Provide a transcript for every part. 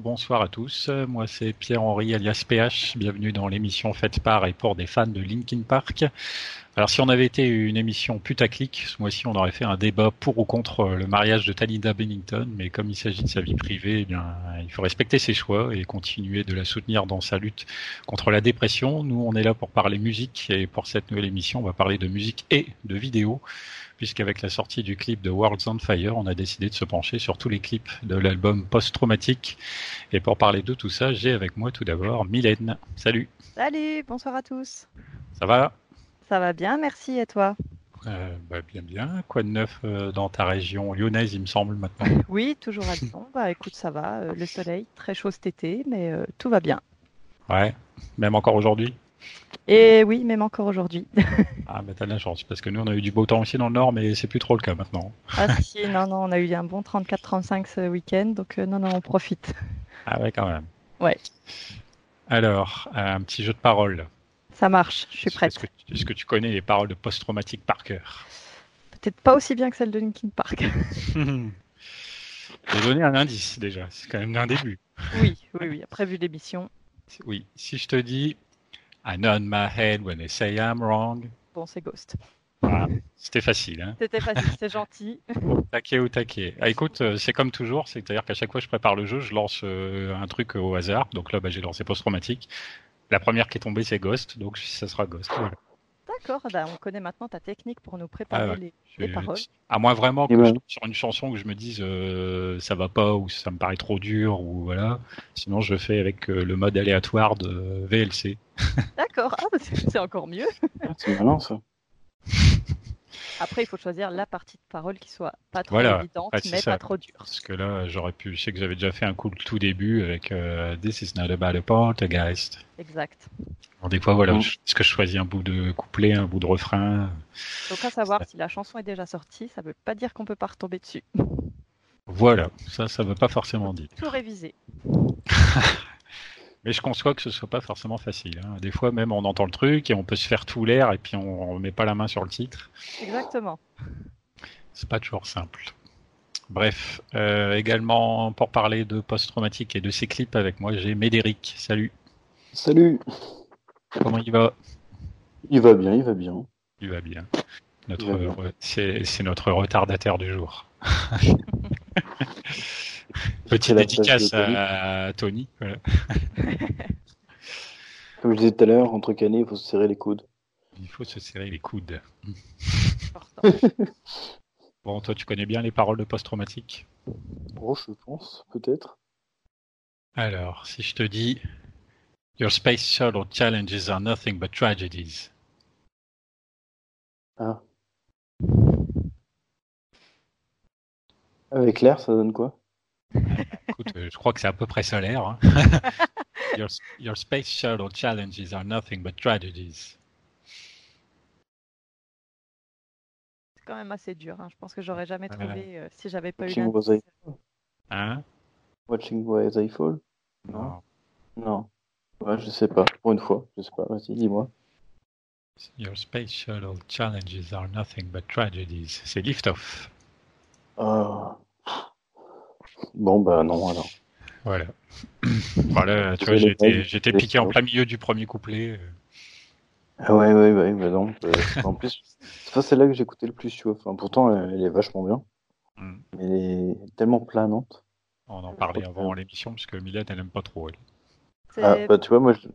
Bonsoir à tous. Moi, c'est Pierre-Henri alias PH. Bienvenue dans l'émission faite par et pour des fans de Linkin Park. Alors, si on avait été une émission putaclic, ce mois-ci, on aurait fait un débat pour ou contre le mariage de Talida Bennington. Mais comme il s'agit de sa vie privée, eh il faut respecter ses choix et continuer de la soutenir dans sa lutte contre la dépression. Nous, on est là pour parler musique et pour cette nouvelle émission, on va parler de musique et de vidéo puisqu'avec la sortie du clip de Worlds on Fire, on a décidé de se pencher sur tous les clips de l'album Post-Traumatique. Et pour parler de tout ça, j'ai avec moi tout d'abord Mylène. Salut. Salut, bonsoir à tous. Ça va? Ça va bien, merci. Et toi? Euh, bah, bien, bien. Quoi de neuf euh, dans ta région lyonnaise, il me semble, maintenant? Oui, toujours à Lyon. bah écoute, ça va. Euh, le soleil, très chaud cet été, mais tout va bien. Ouais, même encore aujourd'hui? Et oui, même encore aujourd'hui. ah, mais t'as de la chance, parce que nous, on a eu du beau temps aussi dans le nord, mais c'est plus trop le cas maintenant. Ah si, non, non, on a eu un bon 34-35 ce week-end, donc euh, non, non, on profite. Ah ouais, quand même. Ouais. Alors, un petit jeu de paroles. Ça marche, je suis prête. Est-ce que, tu connais les paroles de post-traumatique par cœur Peut-être pas aussi bien que celles de Linkin Park. J'ai donné un indice déjà, c'est quand même un début. Oui, oui, oui, après vu l'émission. Oui, si je te dis I nod my head when they say I'm wrong. Bon, c'est Ghost. c'était facile. Hein c'était facile, c'est gentil. taquet ou taquet. Ah, écoute, euh, c'est comme toujours, c'est-à-dire qu'à chaque fois que je prépare le jeu, je lance euh, un truc au hasard. Donc là, bah, j'ai lancé post-traumatique. La première qui est tombée, c'est Ghost, donc ça sera Ghost. D'accord, bah, on connaît maintenant ta technique pour nous préparer ah les, paroles. À moins vraiment que je tombe sur une chanson que je me dise euh, ça va pas ou ça me paraît trop dur ou voilà. Sinon, je fais avec euh, le mode aléatoire de VLC. D'accord, ah, bah, c'est encore mieux. Ah, c'est malin ça. Après, il faut choisir la partie de parole qui soit pas trop évidente, mais pas trop dure. Parce que là, j'aurais pu. Je sais que j'avais déjà fait un coup le tout début avec euh, This is not about a poltergeist. Exact. des fois, voilà, est-ce que je choisis un bout de couplet, un bout de refrain? Donc, à savoir si la chanson est déjà sortie, ça veut pas dire qu'on peut pas retomber dessus. Voilà, ça, ça veut pas forcément dire. Tout réviser. Mais je conçois que ce soit pas forcément facile. Hein. Des fois, même, on entend le truc et on peut se faire tout l'air et puis on, ne met pas la main sur le titre. Exactement. C'est pas toujours simple. Bref, euh, également pour parler de post-traumatique et de ses clips avec moi, j'ai Médéric. Salut. Salut. Comment il va? Il va bien, il va bien. Il va bien. Notre, c'est notre retardataire du jour. Petite dédicace à, Tony. Comme je disais tout à l'heure, entre canets, il faut se serrer les coudes. Il faut se serrer les coudes. bon, toi, tu connais bien les paroles de post-traumatique? Bon, je pense, peut-être. Alors, si je te dis Your space shuttle challenges are nothing but tragedies. Ah. Avec l'air, ça donne quoi? Écoute, euh, je crois que c'est à peu près solaire. Hein. your, space shuttle challenges are nothing but tragedies. C'est quand même assez dur. Hein. Je pense que j'aurais jamais trouvé euh, si j'avais pas Watching eu Hein? Watching as I Fall Non. Non. Ouais, je sais pas. Pour une fois, je sais pas. Vas-y, dis-moi. Your space shuttle challenges are nothing but tragedies. C'est Liftoff. Oh. Bon, bah non, alors. Voilà. voilà, tu vois, j'étais piqué en plein milieu du premier couplet. Ah ouais, ouais, ouais, bah non. Euh, en plus, c'est celle-là que écouté le plus, tu vois. Enfin, pourtant, elle est vachement bien. Mais elle est tellement planante. On en parlait avant l'émission, parce que Mylène, elle aime pas trop, elle. Ah, bah tu vois, moi je,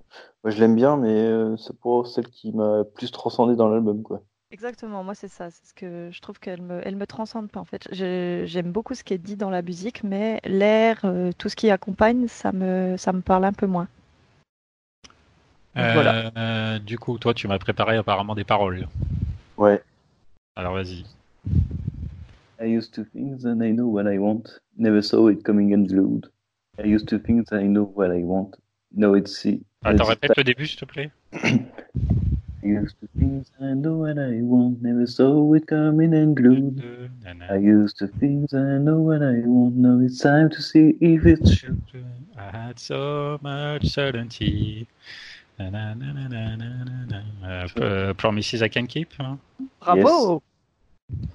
moi, je l'aime bien, mais euh, c'est pour celle qui m'a plus transcendé dans l'album, quoi. Exactement, moi c'est ça, c'est ce que je trouve qu'elle me, elle me transcende pas en fait. J'aime beaucoup ce qui est dit dans la musique, mais l'air, euh, tout ce qui accompagne, ça me, ça me parle un peu moins. voilà. Euh, du coup, toi, tu m'as préparé apparemment des paroles. Ouais. Alors vas-y. I used to think that I know what I want, never saw it coming unglued. I used to think that I know what I want, now it's see. Attends, répète le début, s'il te plaît? I used to think I know what I want, never saw it coming unglued. I used to think I know what I want, now it's time to see if it's true. I had so much certainty. Uh, promises I can keep. Hein? Bravo. Yes.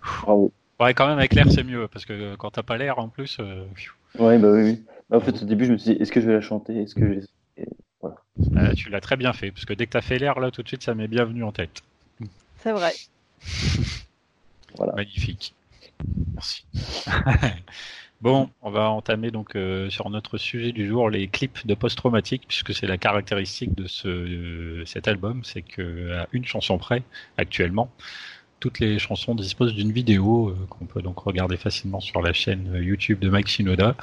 Bravo. Ouais, quand même avec l'air c'est mieux parce que quand t'as pas l'air en plus. Euh... Ouais, bah oui. oui. Bah, en fait, au début, je me suis dit, est-ce que je vais la chanter? Est-ce que je... Euh, tu l'as très bien fait, parce que dès que tu as fait l'air, là, tout de suite, ça m'est bienvenu en tête. C'est vrai. voilà. Magnifique. Merci. bon, on va entamer donc euh, sur notre sujet du jour les clips de post-traumatique, puisque c'est la caractéristique de ce, euh, cet album, c'est qu'à une chanson près, actuellement, toutes les chansons disposent d'une vidéo qu'on peut donc regarder facilement sur la chaîne YouTube de Mike Shinoda.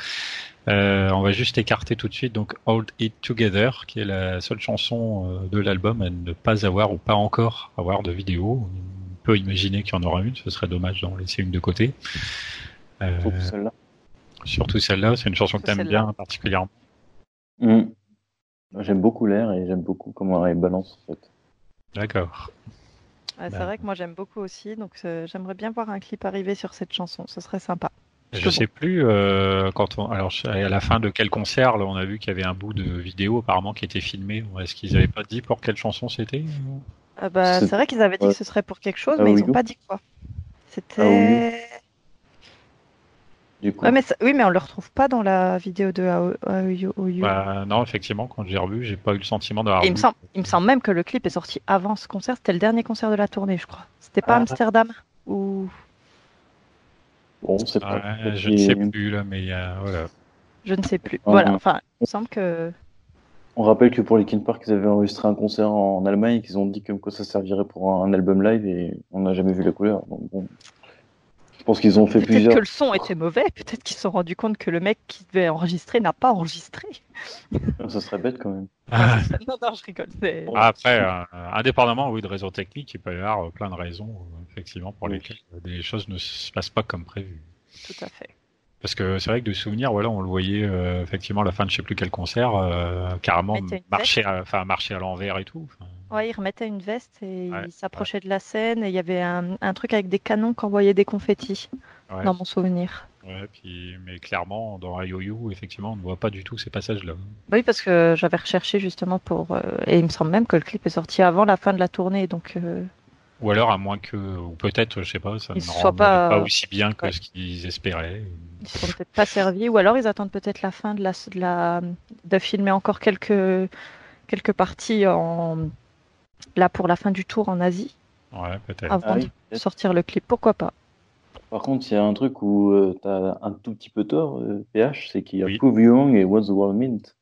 Euh, on va juste écarter tout de suite donc Hold It Together, qui est la seule chanson euh, de l'album à ne pas avoir ou pas encore avoir de vidéo. On peut imaginer qu'il y en aura une, ce serait dommage d'en laisser une de côté. Euh, surtout celle-là. Surtout celle-là, c'est une chanson que tu aimes bien particulièrement. Mmh. J'aime beaucoup l'air et j'aime beaucoup comment elle balance en fait. D'accord. c'est bah. vrai que moi j'aime beaucoup aussi, donc j'aimerais bien voir un clip arriver sur cette chanson, ce serait sympa. Je sais plus euh, quand on alors à la fin de quel concert là, on a vu qu'il y avait un bout de vidéo apparemment qui était filmé. Est-ce qu'ils avaient pas dit pour quelle chanson c'était ah bah, c'est vrai qu'ils avaient dit que ce serait pour quelque chose, ah mais ils ont pas dit quoi. C'était. Ah du coup. mais Oui, mais on le retrouve pas dans la vidéo de AOU. Bah, non, effectivement, quand j'ai revu, j'ai pas eu le sentiment d'avoir. Il, me semble, il me semble même que le clip est sorti avant ce concert. C'était le dernier concert de la tournée, je crois. C'était pas Amsterdam ou Bon, c'est pas. je ne sais plus là, mais il y a voilà. Je ne sais plus. Voilà. Enfin, il me semble que. On rappelle que pour Linkin Park, ils avaient enregistré un concert en Allemagne et qu'ils ont dit comme quoi ça servirait pour un album live et on n'a jamais vu la couleur. Donc bon. Je pense qu'ils ont fait plusieurs. Peut-être que le son était mauvais, peut-être qu'ils se sont rendus compte que le mec qui devait enregistrer n'a pas enregistré. ça serait bête quand même. Ah. non, non, je rigole. Après, euh, indépendamment oui, de raisons techniques, il peut y avoir plein de raisons, euh, effectivement, pour lesquelles des choses ne se passent pas comme prévu. Tout à fait. Parce que c'est vrai que de souvenir, voilà, on le voyait euh, effectivement à la fin de je sais plus quel concert, carrément marcher, à, enfin marcher à l'envers et tout. Ouais, il remettait une veste et il s'approchait de la scène et il y avait un, truc avec des canons qui envoyaient des confettis, dans mon souvenir. Ouais, puis, mais clairement, dans IOU, effectivement, on ne voit pas du tout ces passages-là. Oui, parce que j'avais recherché justement pour. Euh, et il me semble même que le clip est sorti avant la fin de la tournée, donc. Euh, ou alors, à moins que. Ou peut-être, je sais pas, ça ne soit pas... pas aussi bien que ce qu'ils espéraient. Ils sont peut-être pas servis, ou alors ils attendent peut-être la fin de la, de la. de filmer encore quelques. quelques parties en. Là pour la fin du tour en Asie. Ouais, peut-être. Avant ah de sortir le clip, pourquoi pas. Par contre, il y a un truc où euh, tu as un tout petit peu tort, PH, c'est qu'il y a oui. Prove You et What's the World Meant.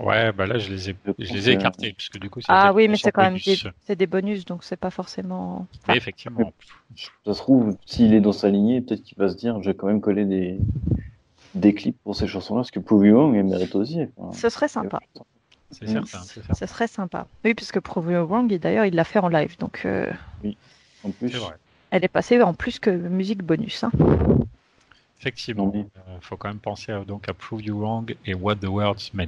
Ouais, bah là, je les ai, je les ai écartés, parce que du coup, Ah oui, mais c'est quand même des, c'est des bonus, donc c'est pas forcément. Enfin... effectivement. Ça se trouve, s'il est dans sa lignée, peut-être qu'il va se dire, je vais quand même coller des, des clips pour ces chansons-là, parce que Prove You Wrong, mérite aussi. Enfin, Ce serait sympa. C'est certain, certain. Ce serait sympa. Oui, puisque Prove You Wrong, d'ailleurs, il l'a fait en live, donc. Euh... Oui, en plus. C'est vrai. Elle est passée en plus que musique bonus. Hein. Effectivement, il euh, faut quand même penser à, donc à Prove You Wrong et What the Words Meant.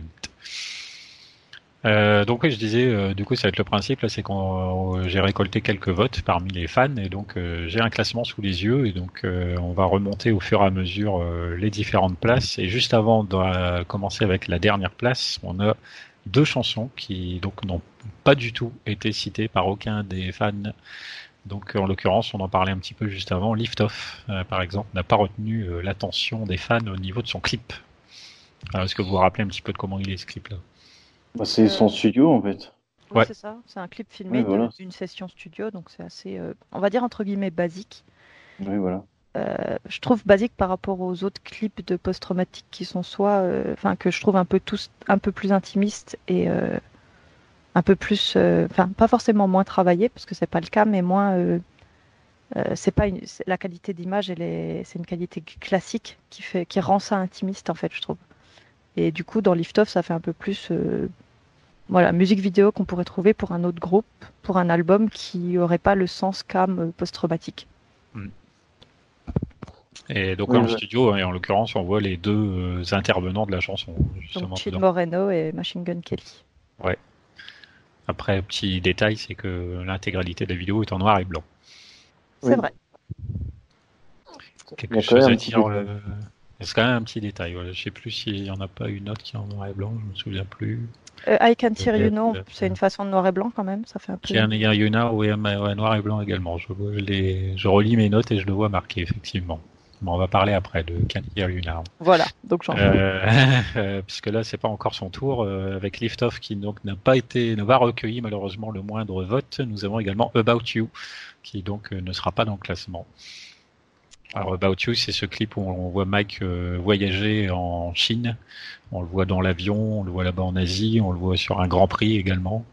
Euh, donc oui, je disais, euh, du coup, ça va être le principe là, c'est qu'on j'ai récolté quelques votes parmi les fans et donc j'ai un classement sous les yeux et donc on va remonter au fur et à mesure les différentes places et juste avant de commencer avec la dernière place, on a deux chansons qui donc n'ont pas du tout été citées par aucun des fans donc en l'occurrence, on en parlait un petit peu juste avant, Lift Off, euh, par exemple, n'a pas retenu euh, l'attention des fans au niveau de son clip. Est-ce que vous vous rappelez un petit peu de comment il est ce clip-là? Bah, C'est son studio en fait. Oui, ouais. c'est ça. C'est un clip filmé d'une session studio, donc c'est assez, euh, on va dire entre guillemets, basique. Oui, voilà. Je trouve basique par rapport aux autres clips de post-traumatique qui sont soit, enfin que je trouve un peu tous un peu plus intimistes et un peu plus, enfin pas forcément moins travaillé parce que c'est pas le cas, mais moins c'est pas la qualité d'image, c'est une qualité classique qui rend ça intimiste en fait, je trouve. Et du coup, dans Lift Off, ça fait un peu plus, voilà, musique vidéo qu'on pourrait trouver pour un autre groupe, pour un album qui aurait pas le sens cam post-traumatique. Hmm. Et donc dans le studio, et en l'occurrence, on voit les deux euh, intervenants de la chanson. Justement, donc Moreno et Machine Gun Kelly. Ouais. Après, petit détail, c'est que l'intégralité de la vidéo est en noir et blanc. C'est vrai. Quelque chose à dire. Euh, c'est quand même un petit détail. Je sais plus s'il n'y en a pas une autre qui est en noir et blanc, je me souviens plus. Euh, I Can Hear You Know, c'est une façon de noir et blanc quand même, ça fait un peu. Can Hear You Now, oui, noir et blanc également. Je, les... je relis mes notes et je le vois marqué, effectivement on va parler après de Can Hear You Now. Voilà, donc j'en euh, euh, Puisque là, c'est pas encore son tour. Euh, avec Liftoff qui donc n'a pas été, ne va recueillir malheureusement le moindre vote. Nous avons également About You qui donc ne sera pas dans le classement. Alors About You, c'est ce clip où on voit Mike voyager en Chine. On le voit dans l'avion, on le voit là-bas en Asie, on le voit sur un Grand Prix également.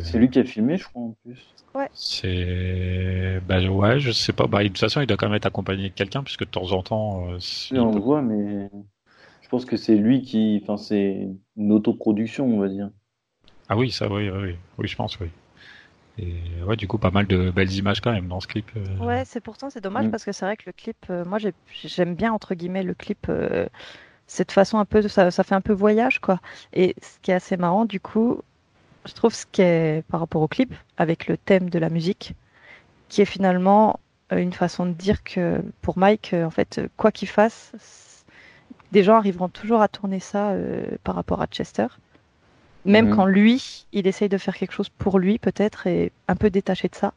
c'est lui qui a filmé, je crois en plus. C'est. Bah ouais, je sais pas. Bah, de toute façon, il doit quand même être accompagné de quelqu'un, puisque de temps en temps. Euh, on le voit, mais je pense que c'est lui qui. Enfin, c'est une autoproduction, on va dire. Ah oui, ça, oui, oui, oui, je pense, oui. Et ouais, du coup, pas mal de belles images quand même dans ce clip. Euh. Ouais, c'est pourtant, c'est dommage mm. parce que c'est vrai que le clip, euh, moi, j'aime bien, entre guillemets, le clip. cette façon un peu, ça, ça fait un peu voyage, quoi. Et ce qui est assez marrant, du coup, je trouve ce qui est par rapport au clip, avec le thème de la musique, qui est finalement euh, une façon de dire que pour Mike, euh, en fait, quoi qu'il fasse, des gens arriveront toujours à tourner ça euh, par rapport à Chester. Même mhm. quand lui, il essaye de faire quelque chose pour lui, peut-être, et un peu détaché de ça.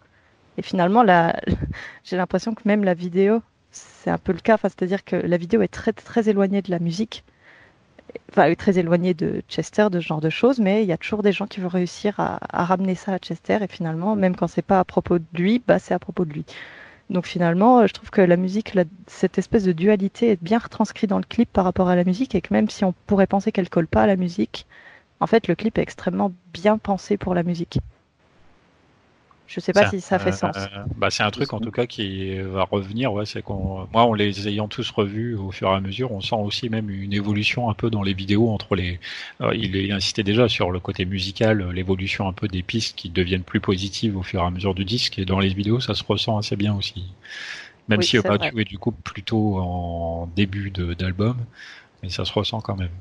Et finalement, là, j'ai l'impression que même la vidéo, c'est un peu le cas. C'est-à-dire que la vidéo est très, très éloignée de la musique enfin, très éloigné de Chester, de ce genre de choses, mais il y a toujours des gens qui vont réussir à, ramener ça à Chester, et finalement, même quand c'est pas à propos de lui, bah, c'est à propos de lui. Donc finalement, je trouve que la musique, cette espèce de dualité est bien retranscrite dans le clip par rapport à la musique, et que même si on pourrait penser qu'elle colle pas à la musique, en fait, le clip est extrêmement bien pensé pour la musique. Je sais pas si ça fait sens. bah c'est un truc en tout cas qui va revenir. Ouais, c'est qu'on, moi, en les ayant tous revus au fur et à mesure, on sent aussi même une évolution un peu dans les vidéos entre les. il, insistait déjà sur le côté musical, l'évolution un peu des pistes qui deviennent plus positives au fur et à mesure du disque. Et dans les vidéos, ça se ressent assez bien aussi. Même si About You est du coup plutôt en début d'album, mais ça se ressent quand même.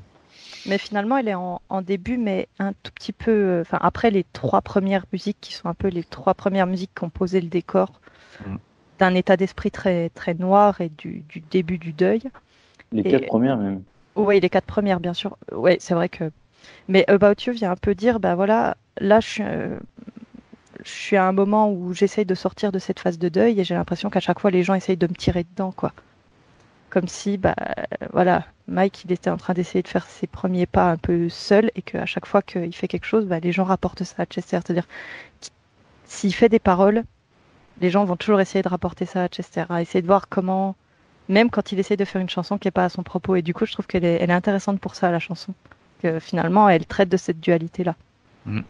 Mais finalement, elle est en, début, mais un tout petit peu. Euh, enfin, après les trois premières musiques qui sont un peu les trois premières musiques qui ont posé le décor mm. d'un état d'esprit très très noir et du, début du deuil. Les quatre premières même. Oui, les quatre premières, bien sûr. Oui, c'est vrai que. Mais About You vient un peu dire, ben voilà, là, je suis, euh, je suis à un moment où j'essaye de sortir de cette phase de deuil et j'ai l'impression qu'à chaque fois, les gens essayent de me tirer dedans, quoi comme si bah voilà Mike il était en train d'essayer de faire ses premiers pas un peu seul et qu'à chaque fois qu'il fait quelque chose bah, les gens rapportent ça à Chester c'est-à-dire s'il fait des paroles les gens vont toujours essayer de rapporter ça à Chester à essayer de voir comment même quand il essaie de faire une chanson qui n'est pas à son propos et du coup je trouve qu'elle est, elle est intéressante pour ça la chanson que finalement elle traite de cette dualité là mmh.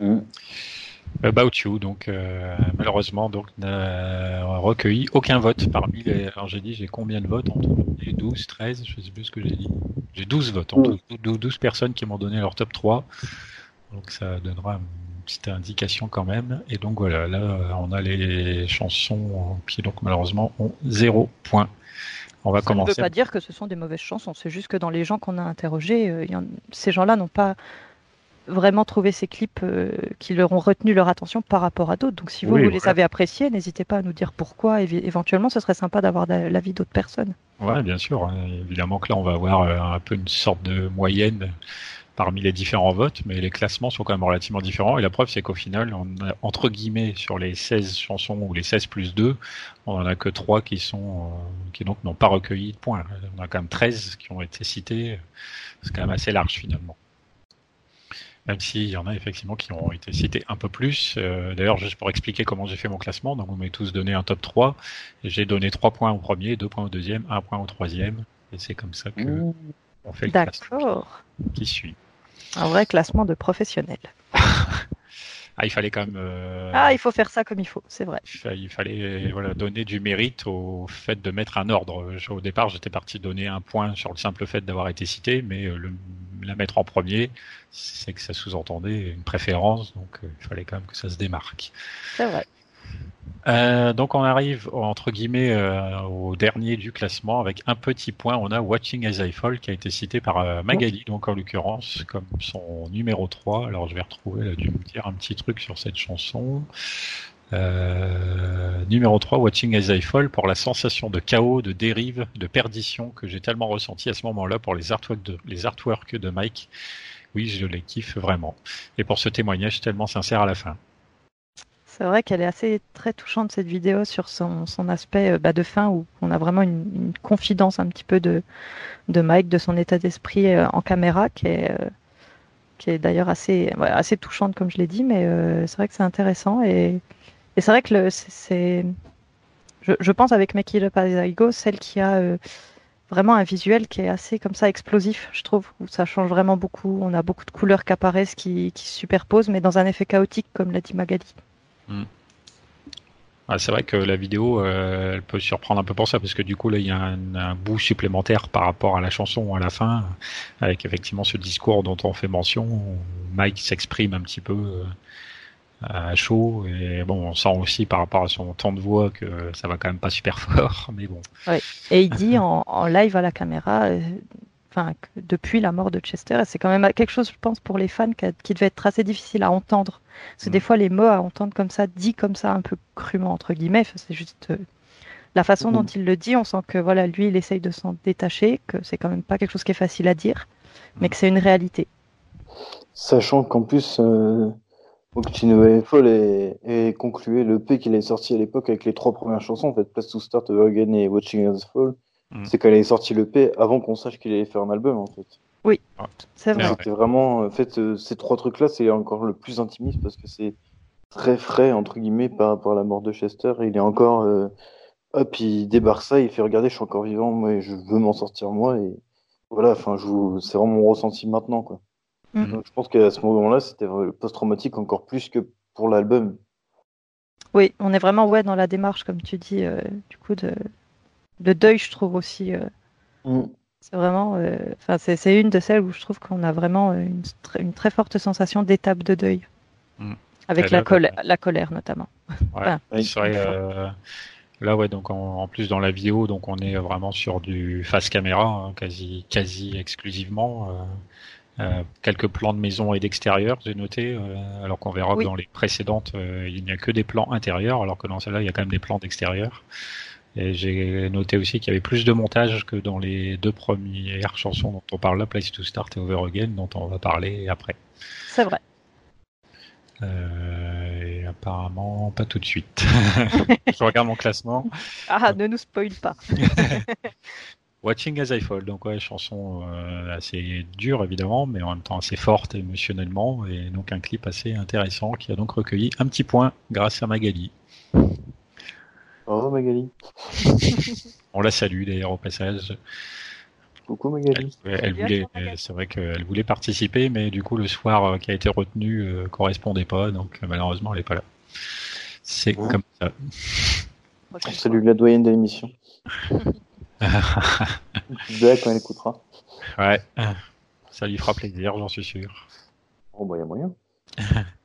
Mmh. About You, donc euh, malheureusement, donc n'a recueilli aucun vote parmi les. Alors j'ai dit, j'ai combien de votes entre les 12, 13, je sais plus ce que j'ai dit. J'ai 12 votes, en 12, personnes qui m'ont donné leur top 3. Donc ça donnera une petite indication quand même. Et donc voilà, là on a les chansons qui donc malheureusement ont 0 point. On va ça commencer. ne veut pas dire que ce sont des mauvaises chansons, c'est juste que dans les gens qu'on a interrogés, euh, ces gens-là n'ont pas vraiment trouver ces clips euh, qui leur ont retenu leur attention par rapport à d'autres. Donc si vous, les avez appréciés, n'hésitez pas à nous dire pourquoi. éventuellement, ce serait sympa d'avoir l'avis d'autres personnes. Ouais, bien sûr. Hein. Évidemment que là, on va avoir euh, un peu une sorte de moyenne parmi les différents votes, mais les classements sont quand même relativement différents. Et la preuve, c'est qu'au final, on a, entre guillemets, sur les 16 chansons ou les 16 plus 2, on en a que 3 qui sont, euh, qui donc n'ont pas recueilli de points. On a quand même 13 qui ont été cités. C'est quand même assez large finalement même s'il y en a effectivement qui ont été cités un peu plus. Euh, d'ailleurs, juste pour expliquer comment j'ai fait mon classement, donc vous m'avez tous donné un top 3, j'ai donné 3 points au premier, 2 points au deuxième, 1 point au troisième, et c'est comme ça que on fait le classement qui suit. Un vrai classement de professionnels. Ah, il fallait quand même. Euh, ah, il faut faire ça comme il faut, c'est vrai. Il fallait voilà, donner du mérite au fait de mettre un ordre. Au départ, j'étais parti donner un point sur le simple fait d'avoir été cité, mais euh, le, la mettre en premier, c'est que ça sous-entendait une préférence, donc euh, il fallait quand même que ça se démarque. C'est vrai. Euh, donc on arrive entre guillemets euh, au dernier du classement avec un petit point. On a Watching as I Fall qui a été cité par euh, Magali, donc en l'occurrence comme son numéro 3. Alors je vais retrouver, elle a dû me dire un petit truc sur cette chanson. numéro 3, Watching as I Fall pour la sensation de chaos, de dérive, de perdition que j'ai tellement ressenti à ce moment-là pour les artworks de, les artworks de Mike. Oui, je les kiffe vraiment. Et pour ce témoignage tellement sincère à la fin. C'est vrai qu'elle est assez très touchante cette vidéo sur son, son aspect euh, bah, de fin où on a vraiment une, confidence un petit peu de, de Mike, de son état d'esprit euh, en caméra qui est, euh, est d'ailleurs assez, assez touchante comme je l'ai dit, mais c'est vrai que c'est intéressant et, et c'est vrai que c'est, je, je, pense avec Make It Up celle qui a vraiment un visuel qui est assez comme ça explosif, je trouve, où ça change vraiment beaucoup. On a beaucoup de couleurs qui apparaissent, qui, qui se superposent, mais dans un effet chaotique, comme l'a dit Magali. Mm. Ah, c'est vrai que la vidéo, euh, elle peut surprendre un peu pour ça, parce que du coup, là, il y a un, bout supplémentaire par rapport à la chanson à la fin, avec effectivement ce discours dont on fait mention. Mike s'exprime un petit peu euh, à chaud, et bon, on sent aussi par rapport à son temps de voix que ça va quand même pas super fort, mais bon. Et il dit en, en live à la caméra, euh, enfin, depuis la mort de Chester. Et c'est quand même quelque chose, je pense, pour les fans qui, devait être assez difficile à entendre. Parce que des mm. fois, les mots à entendre comme ça, dit comme ça, un peu crûment, entre guillemets, c'est juste euh, la façon dont mm. il le dit. On sent que voilà, lui, il essaye de s'en détacher, que c'est quand même pas quelque chose qui est facile à dire, mais que c'est une réalité. Sachant qu'en plus, euh, Octino Fall est, conclué le P qu'il est sorti à l'époque avec les trois premières chansons, en fait, Place to Start, Again et Watching Us Fall. Mm. C'est qu'elle est sortie le P avant qu'on sache qu'il allait faire un album en fait. Oui, c'est vrai. C'était vraiment, en fait, euh, ces trois trucs-là, c'est encore le plus intimiste parce que c'est très frais entre guillemets par rapport à la mort de Chester. il est encore, euh, hop, il débarque ça, il fait regarder, je suis encore vivant, moi, je veux m'en sortir moi et voilà. Enfin, c'est vraiment mon ressenti maintenant quoi. Mm. Donc, je pense qu'à ce moment-là, c'était post-traumatique encore plus que pour l'album. Oui, on est vraiment ouais dans la démarche, comme tu dis, euh, du coup de de deuil, je trouve aussi. Euh, mm. C'est vraiment, euh, enfin, c'est une de celles où je trouve qu'on a vraiment une, une, très forte sensation d'étape de deuil, mm. avec la, colère, la colère notamment. Ouais, euh, là, ouais, donc en, plus dans la vidéo, donc on est vraiment sur du face caméra, hein, quasi, quasi exclusivement. quelques plans de maison et d'extérieur, j'ai noté, alors qu'on verra que dans les précédentes, il n'y a que des plans intérieurs, alors que dans celle-là, il y a quand même des plans d'extérieur. Et j'ai noté aussi qu'il y avait plus de montage que dans les deux premières chansons dont on parle là, Place to Start et Over Again, dont on va parler après. C'est vrai. Euh, et apparemment, pas tout de suite. Je regarde mon classement. Ah, ne nous spoil pas. Watching as I Fall, donc ouais, chanson euh, assez dure évidemment, mais en même temps assez forte émotionnellement, et donc un clip assez intéressant qui a donc recueilli un petit point grâce à Magali. Oh Magali. On la salue d'ailleurs au passage. Coucou Magali. Elle, voulait, c'est vrai qu'elle voulait participer, mais du coup le soir euh, qui a été retenu euh, correspondait pas, donc euh, malheureusement elle n'est pas là. C'est comme ça. Salut la doyenne de l'émission. quand elle écoutera. Ouais, ça lui fera plaisir, j'en suis sûr. Oh bah y a moyen.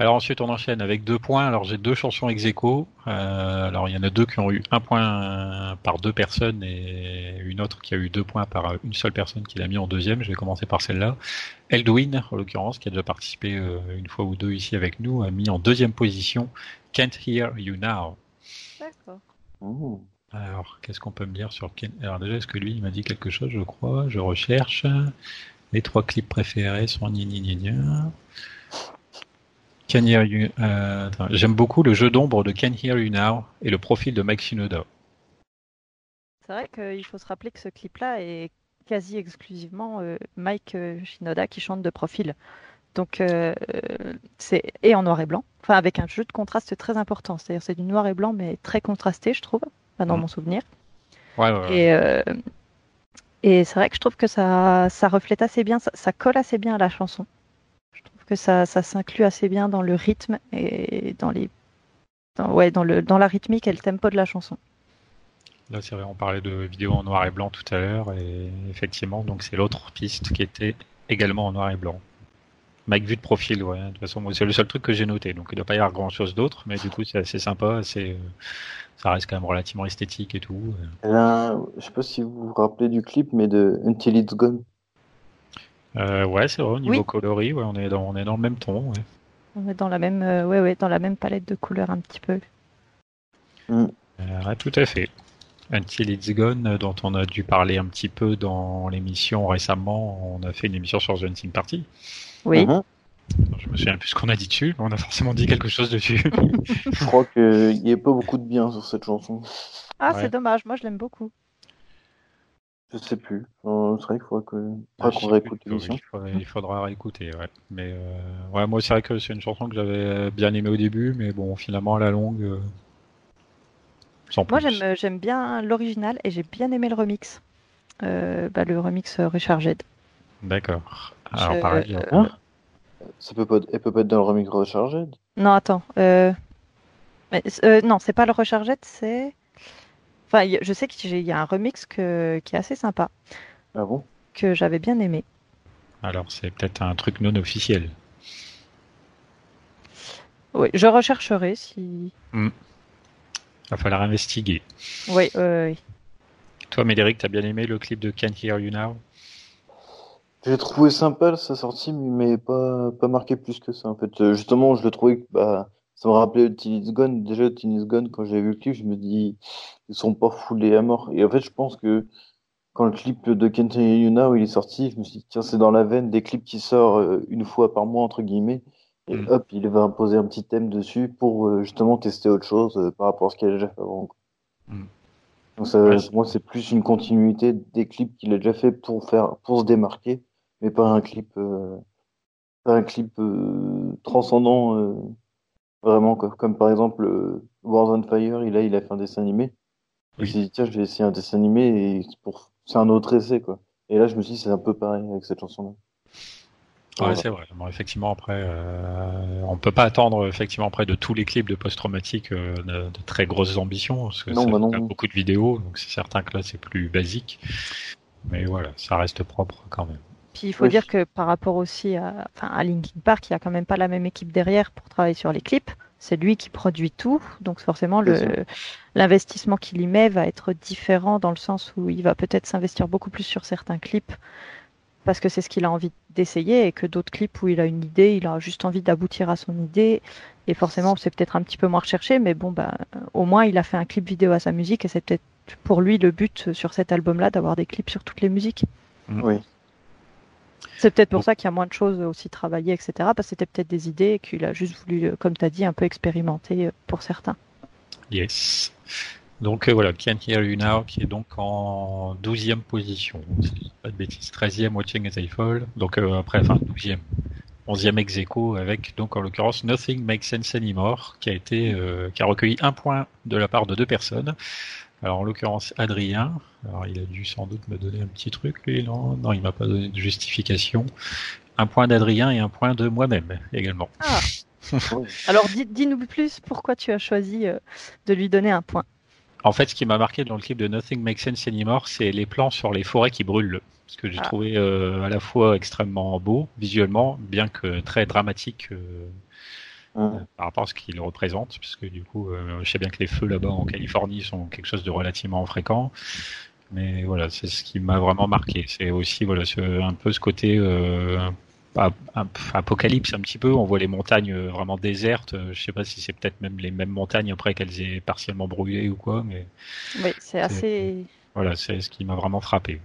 Alors ensuite on enchaîne avec deux points. Alors j'ai deux chansons ex aequo. Euh, alors il y en a deux qui ont eu un point par deux personnes et une autre qui a eu deux points par une seule personne qui l'a mis en deuxième. Je vais commencer par celle-là. Eldwin, en l'occurrence, qui a déjà participé euh, une fois ou deux ici avec nous, a mis en deuxième position Can't Hear You Now. D'accord. Oh. Alors qu'est-ce qu'on peut me dire sur Ken Alors déjà est-ce que lui il m'a dit quelque chose je crois? Je recherche. Les trois clips préférés sont ni ni ni. Euh, j'aime beaucoup le jeu d'ombre de Can Hear You Now et le profil de Mike Shinoda. C'est vrai qu'il faut se rappeler que ce clip-là est quasi exclusivement euh, Mike euh, Shinoda qui chante de profil. Donc c'est et en noir et blanc, enfin avec un jeu de contraste très important. C'est-à-dire c'est du noir et blanc mais très contrasté, je trouve, dans mm. mon souvenir. Ouais, ouais, et Et c'est vrai que je trouve que ça, ça reflète assez bien, ça, ça colle assez bien à la chanson. Que ça, ça s'inclut assez bien dans le rythme et dans les, dans, ouais, dans le, dans la rythmique et le tempo de la chanson. Là, c'est vrai, on parlait de vidéo en noir et blanc tout à l'heure, et effectivement, donc c'est l'autre piste qui était également en noir et blanc. Avec vue de profil, ouais. De toute façon, c'est le seul truc que j'ai noté, donc il ne doit pas y avoir grand chose d'autre, mais du coup, c'est assez sympa, c'est, ça reste quand même relativement esthétique et tout. Là, je sais pas si vous vous rappelez du clip, mais de Until It's Gone. Euh, ouais, c'est vrai, au niveau coloris, ouais, on est dans, on est dans le même ton, ouais. On est dans la même, euh, ouais, ouais, dans la même palette de couleurs un petit peu. Mm. Euh, tout à fait. Until It's Gone, dont on a dû parler un petit peu dans l'émission récemment. On a fait une émission sur The Hunting Party. Oui. Mhm. Je me souviens plus ce qu'on a dit dessus, mais on a forcément dit quelque chose dessus. Je crois qu'il n'y a pas beaucoup de bien sur cette chanson. Ah, Ouais. c'est dommage, moi je l'aime beaucoup. Je sais plus. Euh, c'est vrai qu'il faudra que- Ah, qu'on réécoute l'émission. il, faudra réécouter, ouais. Mais euh, ouais, moi c'est vrai que c'est une chanson que j'avais bien aimée au début, mais bon, finalement à la longue, euh, sans Moi j'aime, j'aime bien l'original et j'ai bien aimé le remix. Euh, bah, le remix Recharged. D'accord. Alors Je- pareil, euh, hein. Ça peut pas, elle peut pas être dans le remix rechargé. Non, attends. Euh... mais, euh, non, c'est pas le Recharged, c'est. Enfin, je sais qu'il y a un remix que... qui est assez sympa, Ah bon? Que j'avais bien aimé. alors c'est peut-être un truc non officiel. Oui, je rechercherai si. Il va falloir investiguer. Oui, oui, oui. Toi, Médéric, t'as bien aimé le clip de Can't Hear You Now? J'ai trouvé sympa sa sortie, mais pas, pas marqué plus que ça. En fait, Euh, justement, je le trouvais bah, ça me rappelait Till It's Gone. Déjà, Till It's Gone, quand j'ai vu le clip, je me dis, ils sont pas foulés à mort. Et en fait, je pense que quand le clip de Hear You Now il est sorti, je me suis dit, tiens, c'est dans la veine des clips qui sortent euh, une fois par mois, entre guillemets. Et Mm. hop, il va imposer un petit thème dessus pour euh, justement tester autre chose euh, par rapport à ce qu'il a déjà fait avant. Mm. Donc ça, Ouais, moi, c'est plus une continuité des clips qu'il a déjà fait pour faire, pour se démarquer, mais pas un clip, euh, pas un clip euh, transcendant euh, vraiment quoi. Comme par exemple euh, Wars on Fire, il a, il a fait un dessin animé. Il Oui. s'est dit tiens, je vais essayer un dessin animé et c'est pour, c'est un autre essai quoi. Et là, je me suis dit c'est un peu pareil avec cette chanson-là. Ouais, c'est vrai. Bon, effectivement, après, euh, on peut pas attendre effectivement après de tous les clips de post-traumatique euh, de, de très grosses ambitions, parce que Non, ça bah non. beaucoup de vidéos, donc c'est certain que là c'est plus basique. Mais voilà, ça reste propre quand même. Puis il faut Oui. dire que par rapport aussi à, enfin, à Linkin Park, il n'y a quand même pas la même équipe derrière pour travailler sur les clips. C'est lui qui produit tout, donc forcément l'investissement qu'il y met va être différent dans le sens où il va peut-être s'investir beaucoup plus sur certains clips parce que c'est ce qu'il a envie d'essayer et que d'autres clips où il a une idée, il a juste envie d'aboutir à son idée et forcément c'est peut-être un petit peu moins recherché, mais bon bah au moins il a fait un clip vidéo à sa musique et c'est peut-être pour lui le but sur cet album-là d'avoir des clips sur toutes les musiques. Oui. C'est peut-être pour ça qu'il y a moins de choses aussi travaillées, etc. Parce que c'était peut-être des idées qu'il a juste voulu, euh, comme tu as dit, un peu expérimenter euh, pour certains. Yes. Donc euh, voilà, Can't Hear You Now, qui est donc en 12e position. Pas de bêtises. 13e Watching As I Fall. Donc euh, après, enfin 12e. 11e ex aequo avec donc en l'occurrence Nothing Makes Sense Anymore qui a été euh, qui a recueilli un point de la part de deux personnes. Alors en l'occurrence Adrien, alors il a dû sans doute me donner un petit truc lui non? Non il m'a pas donné de justification. Un point d'Adrien et un point de moi-même également. Oui. Alors dis- dis-nous plus pourquoi tu as choisi euh, de lui donner un point. En fait, ce qui m'a marqué dans le clip de Nothing Makes Sense Anymore, c'est les plans sur les forêts qui brûlent. Ce que j'ai Ah. trouvé euh, à la fois extrêmement beau visuellement, bien que très dramatique euh, Par rapport à ce qu'il représente, puisque du coup, euh, je sais bien que les feux là-bas en Californie sont quelque chose de relativement fréquent. Mais voilà, c'est ce qui m'a vraiment marqué. C'est aussi voilà, ce, un peu ce côté euh, ap- ap- apocalypse un petit peu. On voit les montagnes euh, vraiment désertes. Je sais pas si c'est peut-être même les mêmes montagnes après qu'elles aient partiellement brûlé ou quoi, mais Oui, c'est assez. voilà, c'est ce qui m'a vraiment frappé.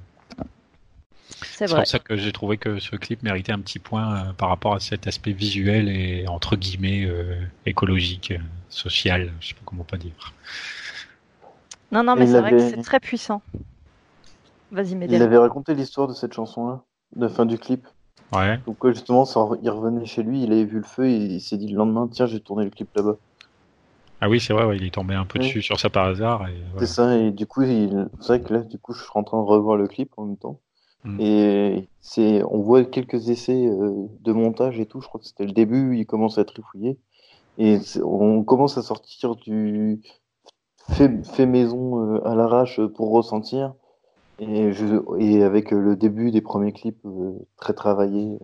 C'est pour ça que j'ai trouvé que ce clip méritait un petit point euh, par rapport à cet aspect visuel et entre guillemets euh, écologique, euh, social, je sais pas comment pas dire. Non, non, mais Il c'est vrai que c'est très puissant. Vas-y, Il Médéric. avait raconté l'histoire de cette chanson-là, de fin du clip. Ouais, Donc justement, ça, il revenait chez lui, il avait vu le feu et il s'est dit le lendemain, tiens, j'ai tourné le clip là-bas. Ah oui, c'est vrai, il est tombé un peu dessus sur ça par hasard. C'est ça, et du coup, c'est vrai que là, du coup, je suis en train de revoir le clip en même temps. Mm. Et c'est, on voit quelques essais euh, de montage et tout. Je crois que c'était le début. Il commence à trifouiller et on commence à sortir du fait, maison euh, à l'arrache pour ressentir. Et, je, et avec le début des premiers clips euh, très travaillés.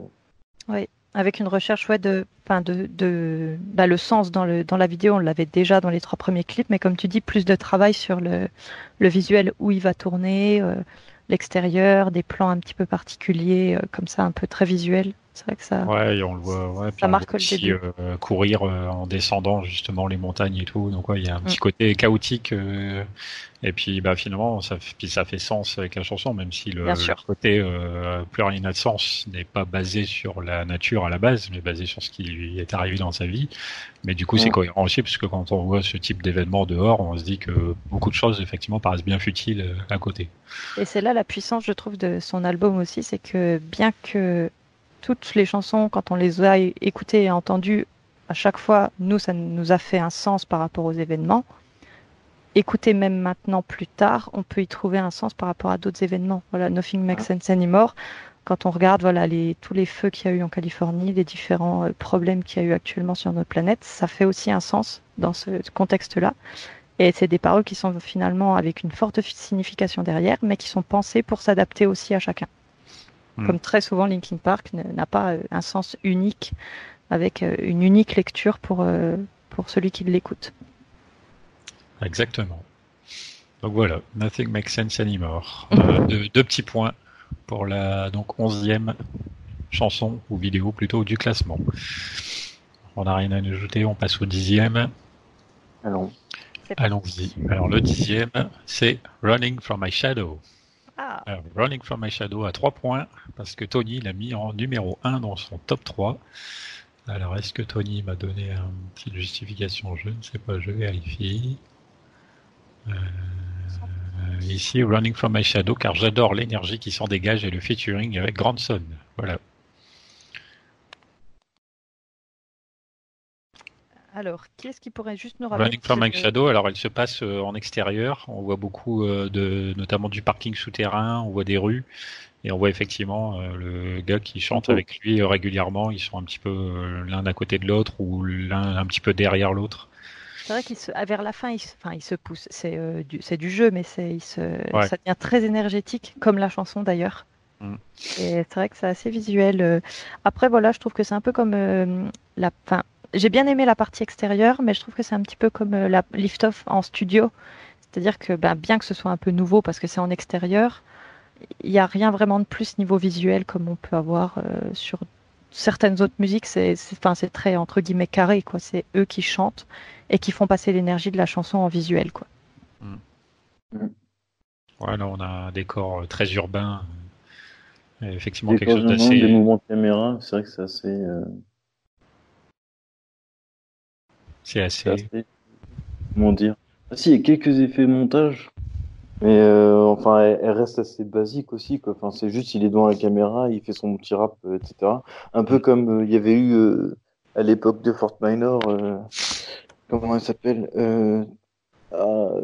Oui, avec une recherche ouais, de, enfin de, de bah, le sens dans, le, dans la vidéo, on l'avait déjà dans les trois premiers clips, mais comme tu dis, plus de travail sur le, le visuel, où il va tourner, l'extérieur, des plans un petit peu particuliers, euh, comme ça, un peu très visuels. C'est vrai que ça. Ouais, on le voit. Ouais, ça marque aussi, euh, courir euh, en descendant justement les montagnes et tout. Donc ouais, il y a un petit mm. côté chaotique. et puis bah finalement, ça, puis ça fait sens avec la chanson, même si le, côté plus rien n'a de sens n'est pas basé sur la nature à la base, mais basé sur ce qui lui est arrivé dans sa vie. Mais du coup, c'est mm. cohérent aussi, parce que quand on voit ce type d'événement dehors, on se dit que beaucoup de choses effectivement paraissent bien futiles à côté. Et c'est là la puissance, je trouve, de son album aussi, c'est que bien que toutes les chansons, quand on les a écoutées et entendues, à chaque fois, nous, ça nous a fait un sens par rapport aux événements. Écouter même maintenant, plus tard, on peut y trouver un sens par rapport à d'autres événements. Voilà, Nothing Makes Sense Anymore. Quand on regarde voilà, les, tous les feux qu'il y a eu en Californie, les différents euh, problèmes qu'il y a eu actuellement sur notre planète, ça fait aussi un sens dans ce contexte-là. Et c'est des paroles qui sont finalement avec une forte signification derrière, mais qui sont pensées pour s'adapter aussi à chacun. Hmm. Comme très souvent, Linkin Park n'a pas euh, un sens unique, avec euh, une unique lecture pour, euh, pour celui qui l'écoute. Exactement. Donc voilà, Nothing Makes Sense Anymore. deux, petits points pour la donc onzième chanson ou vidéo plutôt du classement. On n'a rien à ajouter, on passe au dixième. Allons. Allons-y. Alors le dixième, c'est Running from My Shadow. Ah. Running from My Shadow à 3 points, parce que Tony l'a mis en numéro 1 dans son top 3. Alors est-ce que Tony m'a donné une petite justification Je ne sais pas, je vérifie. Euh, ici, Running from My Shadow, car j'adore l'énergie qui s'en dégage et le featuring avec Grandson. Voilà. Alors, qui est-ce qui pourrait juste nous rappeler Running from Shadow, alors elle se passe euh, en extérieur. On voit beaucoup euh, de, notamment du parking souterrain, on voit des rues. Et on voit effectivement euh, le gars qui chante avec lui régulièrement. Ils sont un petit peu l'un à côté de l'autre ou l'un un petit peu derrière l'autre. C'est vrai qu'il se, vers la fin, il se, enfin, il se pousse. C'est du, du, jeu, mais c'est, il se, ça devient très énergétique, comme la chanson d'ailleurs. Mm. Et c'est vrai que c'est assez visuel. Après, voilà, je trouve que c'est un peu comme la, fin, j'ai bien aimé la partie extérieure, mais je trouve que c'est un petit peu comme euh, la lift-off en studio. C'est-à-dire que ben, bien que ce soit un peu nouveau parce que c'est en extérieur, il n'y a rien vraiment de plus niveau visuel comme on peut avoir euh, sur certaines autres musiques. C'est enfin, très entre guillemets carré. quoi. C'est eux qui chantent et qui font passer l'énergie de la chanson en visuel. quoi. Mm. Ouais, là on a un décor euh, très urbain. effectivement, quelque chose d'assez. Des mouvements de caméra, c'est vrai que c'est assez. C'est assez... Comment dire Ah si, il y a quelques effets montage, mais euh, enfin, elle, reste assez basique aussi. Quoi. Enfin, c'est juste, il est devant la caméra, il fait son petit rap, euh, etc. Un peu comme euh, il y avait eu à l'époque de Fort Minor, comment elle s'appelle ah,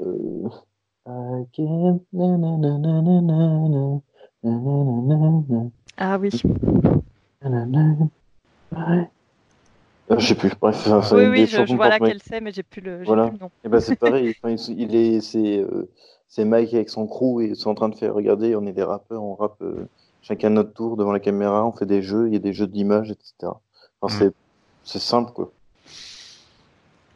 ah oui. Euh, je sais plus. Bref, oui, oui, je, vois laquelle c'est, mais j'ai plus le, voilà. plus le nom. Et ben c'est pareil. il, est, c'est, euh, c'est Mike avec son crew et ils sont en train de faire. Regardez, on est des rappeurs, on rappe euh, chacun notre tour devant la caméra, on fait des jeux, il y a des jeux d'images, etc. Enfin, mm. c'est, c'est simple, quoi.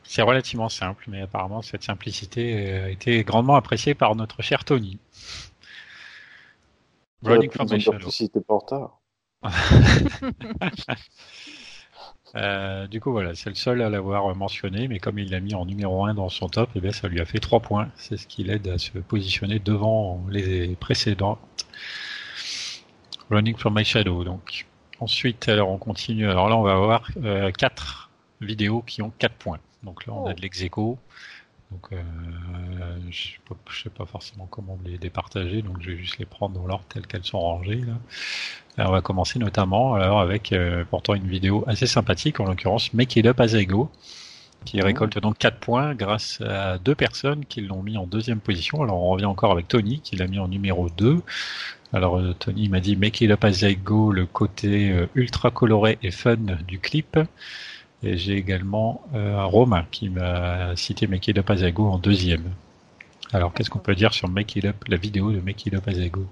C'est relativement simple, mais apparemment cette simplicité a été grandement appréciée par notre cher Tony. Running from my shadow. Si t'es pas en retard. Euh, du coup, voilà, c'est le seul à l'avoir mentionné, mais comme il l'a mis en numéro 1 dans son top, eh bien, ça lui a fait 3 points. C'est ce qui l'aide à se positionner devant les précédents. Running from My Shadow. Donc, ensuite, alors on continue. Alors là, on va avoir euh, 4 vidéos qui ont 4 points. Donc là, on a oh. de l'ex donc, euh, je ne sais pas forcément comment les départager, donc je vais juste les prendre dans l'ordre tel qu'elles sont rangées. Là. on va commencer notamment alors avec euh, pourtant une vidéo assez sympathique, en l'occurrence Make It Up as I Go. qui récolte donc 4 points grâce à deux personnes qui l'ont mis en deuxième position. Alors on revient encore avec Tony qui l'a mis en numéro 2. Alors euh, Tony m'a dit Make It Up As I Go, le côté euh, ultra coloré et fun du clip. Et j'ai également euh, Romain qui m'a cité Make It Up As I Go en deuxième. Alors qu'est-ce qu'on peut dire sur Make It Up, la vidéo de Make It Up As I Go?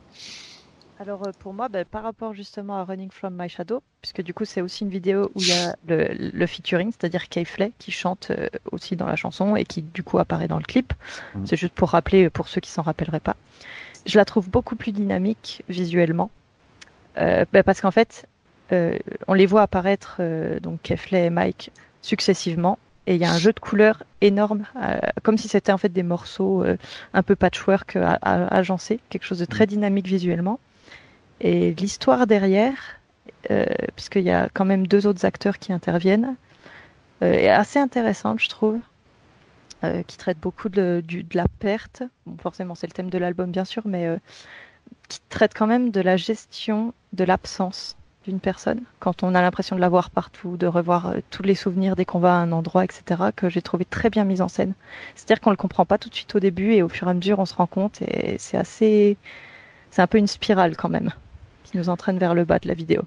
Alors euh, pour moi, ben, par rapport justement à Running From My Shadow, puisque du coup c'est aussi une vidéo où il y a le, featuring, c'est-à-dire Kay Flay qui chante euh, aussi dans la chanson et qui du coup apparaît dans le clip. Mm. C'est juste pour rappeler euh, pour ceux qui s'en rappelleraient pas. Je la trouve beaucoup plus dynamique visuellement, ben, parce qu'en fait on les voit apparaître donc Kay Flay et Mike successivement et il y a un jeu de couleurs énorme, comme si c'était en fait des morceaux un peu patchwork agencés, quelque chose de très mm. dynamique visuellement. Et l'histoire derrière, euh, puisqu'il y a quand même deux autres acteurs qui interviennent, euh, est assez intéressante, je trouve, euh, qui traite beaucoup de, de la perte. Bon, forcément, c'est le thème de l'album, bien sûr, mais euh, qui traite quand même de la gestion de l'absence d'une personne, quand on a l'impression de la voir partout, de revoir euh, tous les souvenirs dès qu'on va à un endroit, etc., que j'ai trouvé très bien mise en scène. C'est-à-dire qu'on le comprend pas tout de suite au début, et au fur et à mesure, on se rend compte, et c'est assez... C'est un peu une spirale quand même qui nous entraîne vers le bas de la vidéo.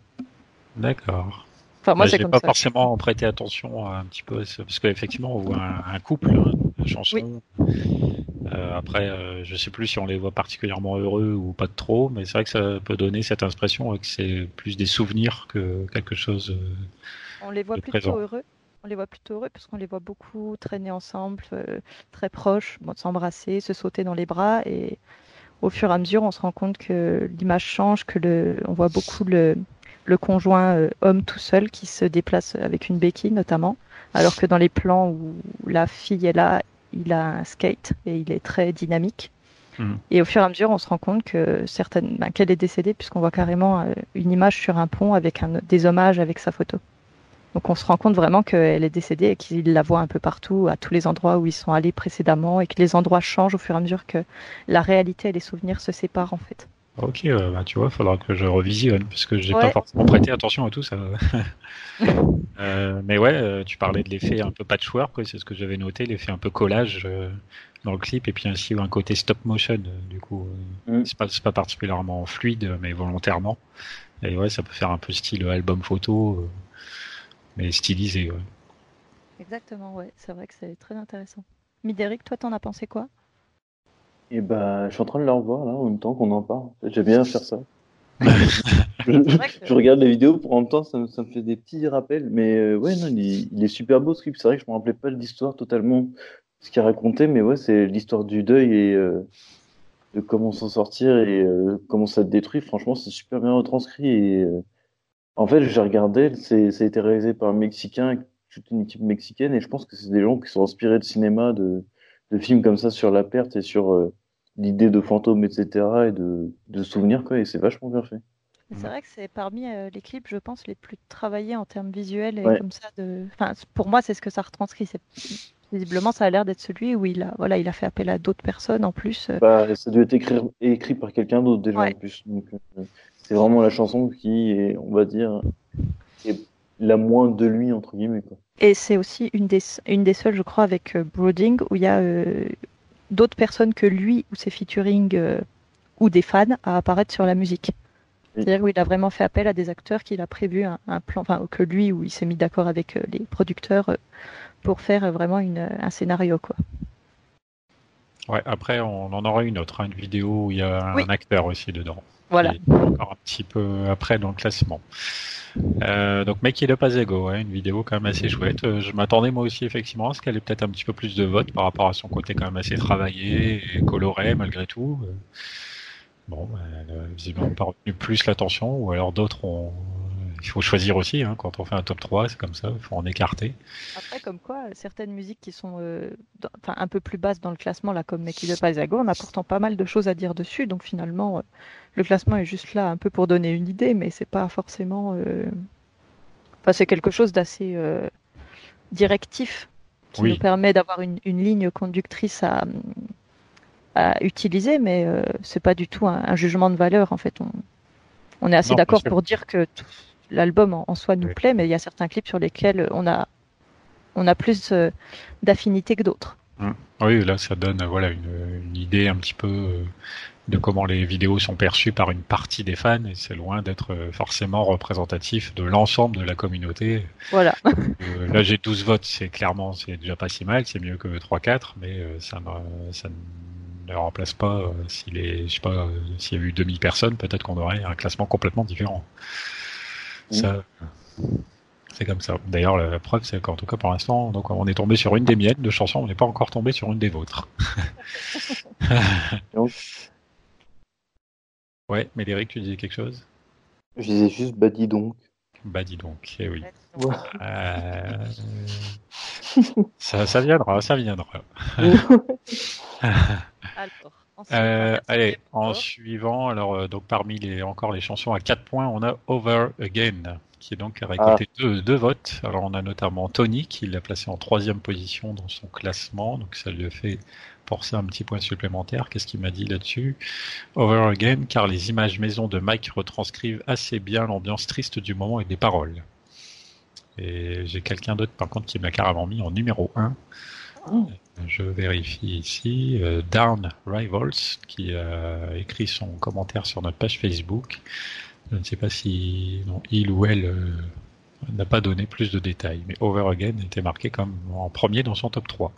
D'accord. Enfin, moi, bah, j'ai pas forcément prêté attention un petit peu parce qu'effectivement, on voit un, couple, hein, une chanson. Euh, après, euh, je sais plus si on les voit particulièrement heureux ou pas trop, mais c'est vrai que ça peut donner cette impression que c'est plus des souvenirs que quelque chose. Euh, on les voit plutôt heureux. On les voit plutôt heureux parce qu'on les voit beaucoup traîner ensemble, très proches, s'embrasser, se sauter dans les bras et au fur et à mesure, on se rend compte que l'image change, que le, on voit beaucoup le, le conjoint euh, homme tout seul qui se déplace avec une béquille notamment, alors que dans les plans où la fille est là, il a un skate et il est très dynamique. Hmm. Et au fur et à mesure, on se rend compte que certaines, ben, qu'elle est décédée puisqu'on voit carrément euh, une image sur un pont avec un, des hommages avec sa photo. Donc on se rend compte vraiment qu'elle est décédée et qu'il la voit un peu partout, à tous les endroits où ils sont allés précédemment, et que les endroits changent au fur et à mesure que la réalité et les souvenirs se séparent en fait. Ok, euh, bah, tu vois, il faudra que je revisionne parce que j'ai pas forcément prêté attention à tout ça. euh, mais ouais, euh, tu parlais de l'effet un peu patchwork, c'est ce que j'avais noté, l'effet un peu collage euh, dans le clip, et puis ainsi un côté stop motion. du coup, mm. c'est pas pas particulièrement fluide, mais volontairement. Et ouais, ça peut faire un peu style album photo mais stylisé. Ouais. Exactement, ouais. C'est vrai que c'est très intéressant. Midéric, toi, t'en as pensé quoi? Eh ben, je suis en train de le revoir là en même temps qu'on en parle. J'aime bien faire ça. je, regarde la vidéo pour en même temps, ça me, ça me fait des petits rappels. Mais euh, ouais, non, il est, super beau ce clip. C'est vrai que je me rappelais pas de l'histoire totalement, ce qu'il racontait, mais ouais, c'est l'histoire du deuil et euh, de comment s'en sortir et euh, comment ça te détruit. Franchement, c'est super bien retranscrit et en fait, j'ai regardé, c'est, ça a été réalisé par un Mexicain, toute une équipe mexicaine, et je pense que c'est des gens qui sont inspirés de cinéma, de, de films comme ça sur la perte et sur euh, l'idée de fantômes, etc., et de, de souvenirs, quoi, et c'est vachement bien fait. C'est vrai que c'est parmi euh, les clips, je pense, les plus travaillés en termes visuels et comme ça. De... Enfin, pour moi, c'est ce que ça retranscrit. Visiblement, ça a l'air d'être celui où il a, voilà, il a fait appel à d'autres personnes en plus. Euh. Bah, ça doit être écrit, écrit par quelqu'un d'autre déjà en plus. Donc, c'est vraiment la chanson qui est, on va dire, est la moins de lui, entre guillemets. Quoi. Et c'est aussi une des, une des seules, je crois, avec euh, Brooding, où il y a euh, d'autres personnes que lui ou ses featuring euh, ou des fans à apparaître sur la musique. C'est-à-dire où il a vraiment fait appel à des acteurs qu'il a prévu un, plan, enfin que lui où il s'est mis d'accord avec les producteurs pour faire vraiment une, un scénario quoi. Ouais, après on en aura une autre, hein, une vidéo où il y a un acteur aussi dedans. Voilà. Encore un petit peu après dans le classement. Euh, donc Make It Up As Ego, une vidéo quand même assez chouette. Euh, je m'attendais moi aussi effectivement à ce qu'elle ait peut-être un petit peu plus de votes par rapport à son côté quand même assez travaillé et coloré malgré tout. Euh, bon, elle a visiblement pas retenu plus l'attention, ou alors d'autres ont, il faut choisir aussi, hein, quand on fait un top 3, c'est comme ça, il faut en écarter. Après, comme quoi, certaines musiques qui sont euh, un peu plus basses dans le classement, là, comme Make It Up on a pourtant pas mal de choses à dire dessus, donc finalement, euh, le classement est juste là un peu pour donner une idée, mais c'est pas forcément. Euh, enfin, c'est quelque chose d'assez directif qui nous permet d'avoir une, ligne conductrice à, à utiliser, mais c'est pas du tout un, jugement de valeur, en fait. On, on est assez d'accord pour dire que l'album en, soi nous plaît, mais il y a certains clips sur lesquels on a on a plus d'affinité que d'autres. Mmh. Oui, là, ça donne voilà une, idée un petit peu de comment les vidéos sont perçues par une partie des fans et c'est loin d'être forcément représentatif de l'ensemble de la communauté. Voilà. là j'ai 12 votes, c'est clairement c'est déjà pas si mal, c'est mieux que 3 4 mais ça ça ne remplace pas s'il est je sais pas s'il y a eu 2000 personnes, peut-être qu'on aurait un classement complètement différent. Ça c'est comme ça. D'ailleurs, la, preuve, c'est qu'en tout cas, pour l'instant, donc on est tombé sur une des miennes de chansons, on n'est pas encore tombé sur une des vôtres. ouais, mais Eric, tu disais quelque chose? Je disais juste bah dis donc. Bah dis donc, eh oui. Euh, ça, ça viendra, ça viendra. Alors. Euh, allez, en suivant, alors euh, donc parmi les encore les chansons à 4 points, on a Over Again qui est donc a récolté ah. deux, votes. Alors on a notamment Tony qui l'a placé en troisième position dans son classement, donc ça lui a fait forcer un petit point supplémentaire. Qu'est-ce qu'il m'a dit là-dessus? Over Again, car les images maison de Mike retranscrivent assez bien l'ambiance triste du moment et des paroles. Et j'ai quelqu'un d'autre par contre qui m'a carrément mis en numéro 1. Je vérifie ici. Euh, Down Rivals, qui a écrit son commentaire sur notre page Facebook. Je ne sais pas si il ou elle euh, n'a pas donné plus de détails, mais Over Again était marqué comme en premier dans son top 3.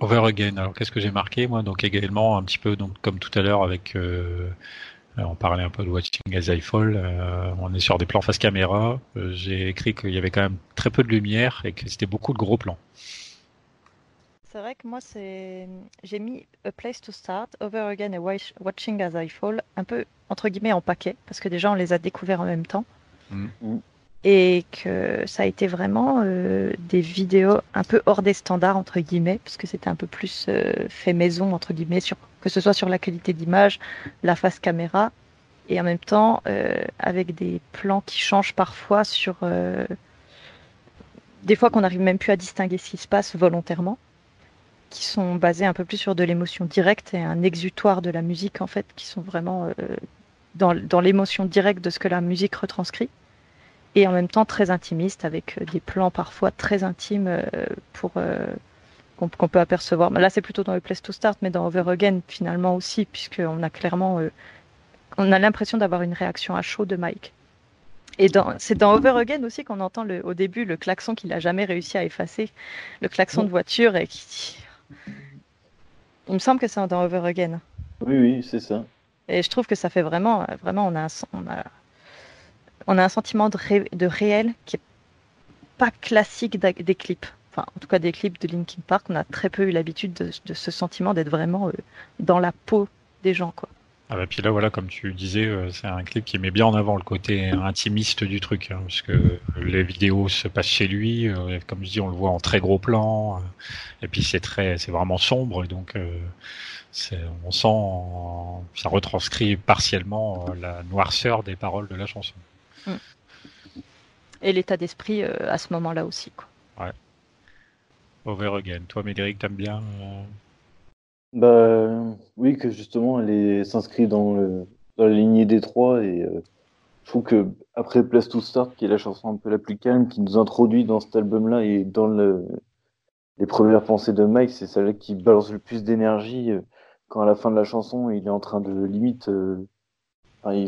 Over Again, alors qu'est-ce que j'ai marqué moi? Donc également un petit peu donc comme tout à l'heure avec euh, on parlait un peu de Watching as I Fall. Euh, on est sur des plans face caméra. Euh, j'ai écrit qu'il y avait quand même très peu de lumière et que c'était beaucoup de gros plans. C'est vrai que moi, c'est j'ai mis A Place to Start, Over Again et Watching as I Fall un peu entre guillemets en paquet parce que déjà on les a découverts en même temps. Mm. Et que ça a été vraiment euh, des vidéos un peu hors des standards entre guillemets parce que c'était un peu plus euh, fait maison entre guillemets sur que ce soit sur la qualité d'image, la face caméra et en même temps euh, avec des plans qui changent parfois sur des fois qu'on n'arrive même plus à distinguer ce qui se passe volontairement qui sont basés un peu plus sur de l'émotion directe et un exutoire de la musique en fait qui sont vraiment dans, dans l'émotion directe de ce que la musique retranscrit et en même temps très intimiste avec euh, des plans parfois très intimes euh, pour euh, qu'on peut apercevoir. Là, c'est plutôt dans le Place to Start, mais dans Over Again finalement aussi, puisqu'on a clairement, on a l'impression d'avoir une réaction à chaud de Mike. Et c'est dans Over Again aussi qu'on entend le, au début le klaxon qu'il a jamais réussi à effacer, le klaxon de voiture et qui. Il me semble que c'est dans Over Again. Oui, oui, c'est ça. Et je trouve que ça fait vraiment, vraiment, on a, on a on a un sentiment de, de réel qui est pas classique des clips. Enfin, en tout cas, des clips de Linkin Park, on a très peu eu l'habitude de, ce sentiment d'être vraiment euh, dans la peau des gens, quoi. Ah bah puis là voilà comme tu disais euh, c'est un clip qui met bien en avant le côté intimiste du truc hein, parce que les vidéos se passent chez lui euh, comme je dis on le voit en très gros plan et puis c'est très c'est vraiment sombre et donc on sent ça retranscrit partiellement la noirceur des paroles de la chanson. Mm. Et l'état d'esprit à ce moment-là aussi. Quoi. Ouais. Over again. Toi, Médéric, t'aimes bien euh, Bah oui, que justement, elle s'inscrit dans, la lignée des trois et euh, je trouve que après Place to Start, qui est la chanson un peu la plus calme, qui nous introduit dans cet album-là et dans le, les premières pensées de Mike, c'est celle-là qui balance le plus d'énergie quand à la fin de la chanson, il est en train de limite, enfin,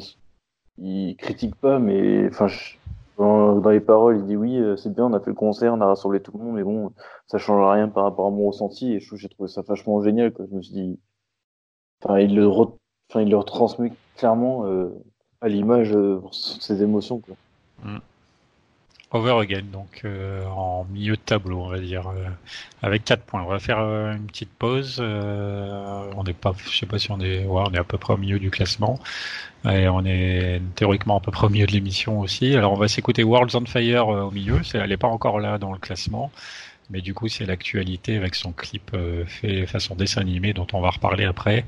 il critique pas, mais dans, les paroles, il dit oui, euh, c'est bien, on a fait le concert, on a rassemblé tout le monde, mais bon, ça change rien par rapport à mon ressenti. Et je trouve, j'ai trouvé ça vachement génial. Quoi. Je me suis dit, enfin, il le, enfin, il le retransmet clairement euh, à l'image euh, ses émotions. Quoi. Mm. Over again, donc euh, en milieu de tableau, on va dire, euh, avec 4 points. On va faire euh, une petite pause. on n'est pas, je sais pas si on est, ouais, on est à peu près au milieu du classement et on est théoriquement à peu près au milieu de l'émission aussi. Alors on va s'écouter Worlds on Fire au milieu. Elle n'est pas encore là dans le classement, mais du coup c'est l'actualité avec son clip fait façon dessin animé dont on va reparler après.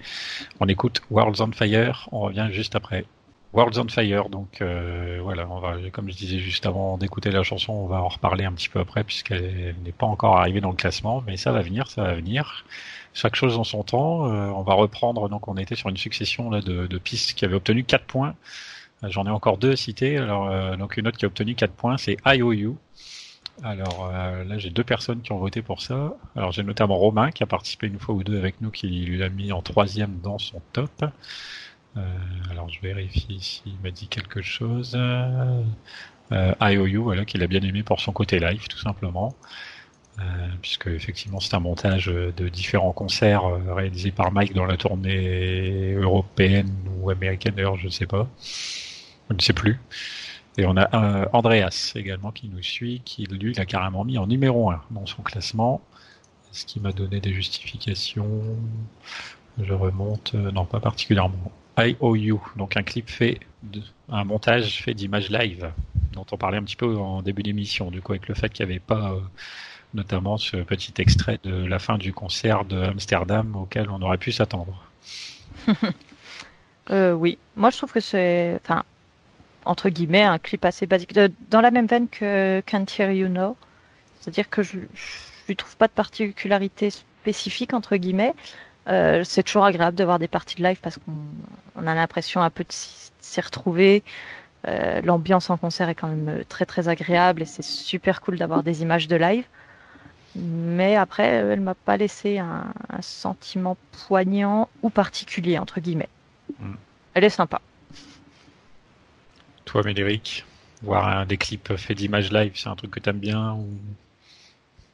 On écoute Worlds on Fire. On revient juste après. Worlds on Fire, donc euh, voilà, on va, comme je disais juste avant d'écouter la chanson, on va en reparler un petit peu après puisqu'elle n'est pas encore arrivée dans le classement, mais ça va venir, ça va venir. Chaque chose en son temps. Euh, on va reprendre, donc on était sur une succession là, de, de pistes qui avaient obtenu 4 points. Euh, j'en ai encore deux à citer. Alors, donc une autre qui a obtenu 4 points, c'est IOU. Alors là, j'ai deux personnes qui ont voté pour ça. Alors j'ai notamment Romain qui a participé une fois ou deux avec nous, qui lui a mis en troisième dans son top. Alors je vérifie s'il m'a dit quelque chose. IOU, voilà, qu'il a bien aimé pour son côté live, tout simplement. Euh, puisque effectivement c'est un montage de différents concerts euh, réalisés par Mike dans la tournée européenne ou américaine je ne sais pas, je ne sais plus. Et on a euh, Andreas également qui nous suit, qui lui l'a carrément mis en numéro 1 dans son classement, ce qui m'a donné des justifications? Je remonte, non pas particulièrement. IOU, donc un clip fait, un montage fait d'images live, dont on parlait un petit peu en début d'émission, du coup avec le fait qu'il n'y avait pas notamment ce petit extrait de la fin du concert de Amsterdam auquel on aurait pu s'attendre. euh, oui, moi je trouve que c'est, enfin, entre guillemets, un clip assez basique, dans la même veine que Can't Hear You Know, c'est-à-dire que je, ne trouve pas de particularité spécifique entre guillemets. Euh, c'est toujours agréable de voir des parties de live parce qu'on a l'impression un peu de s'y retrouver. Euh, l'ambiance en concert est quand même très très agréable et c'est super cool d'avoir des images de live. Mais après, elle m'a pas laissé un, sentiment poignant ou particulier, entre guillemets. Hmm. Elle est sympa. Toi, Médéric, voir un, des clips faits d'images live, c'est un truc que tu aimes bien ou...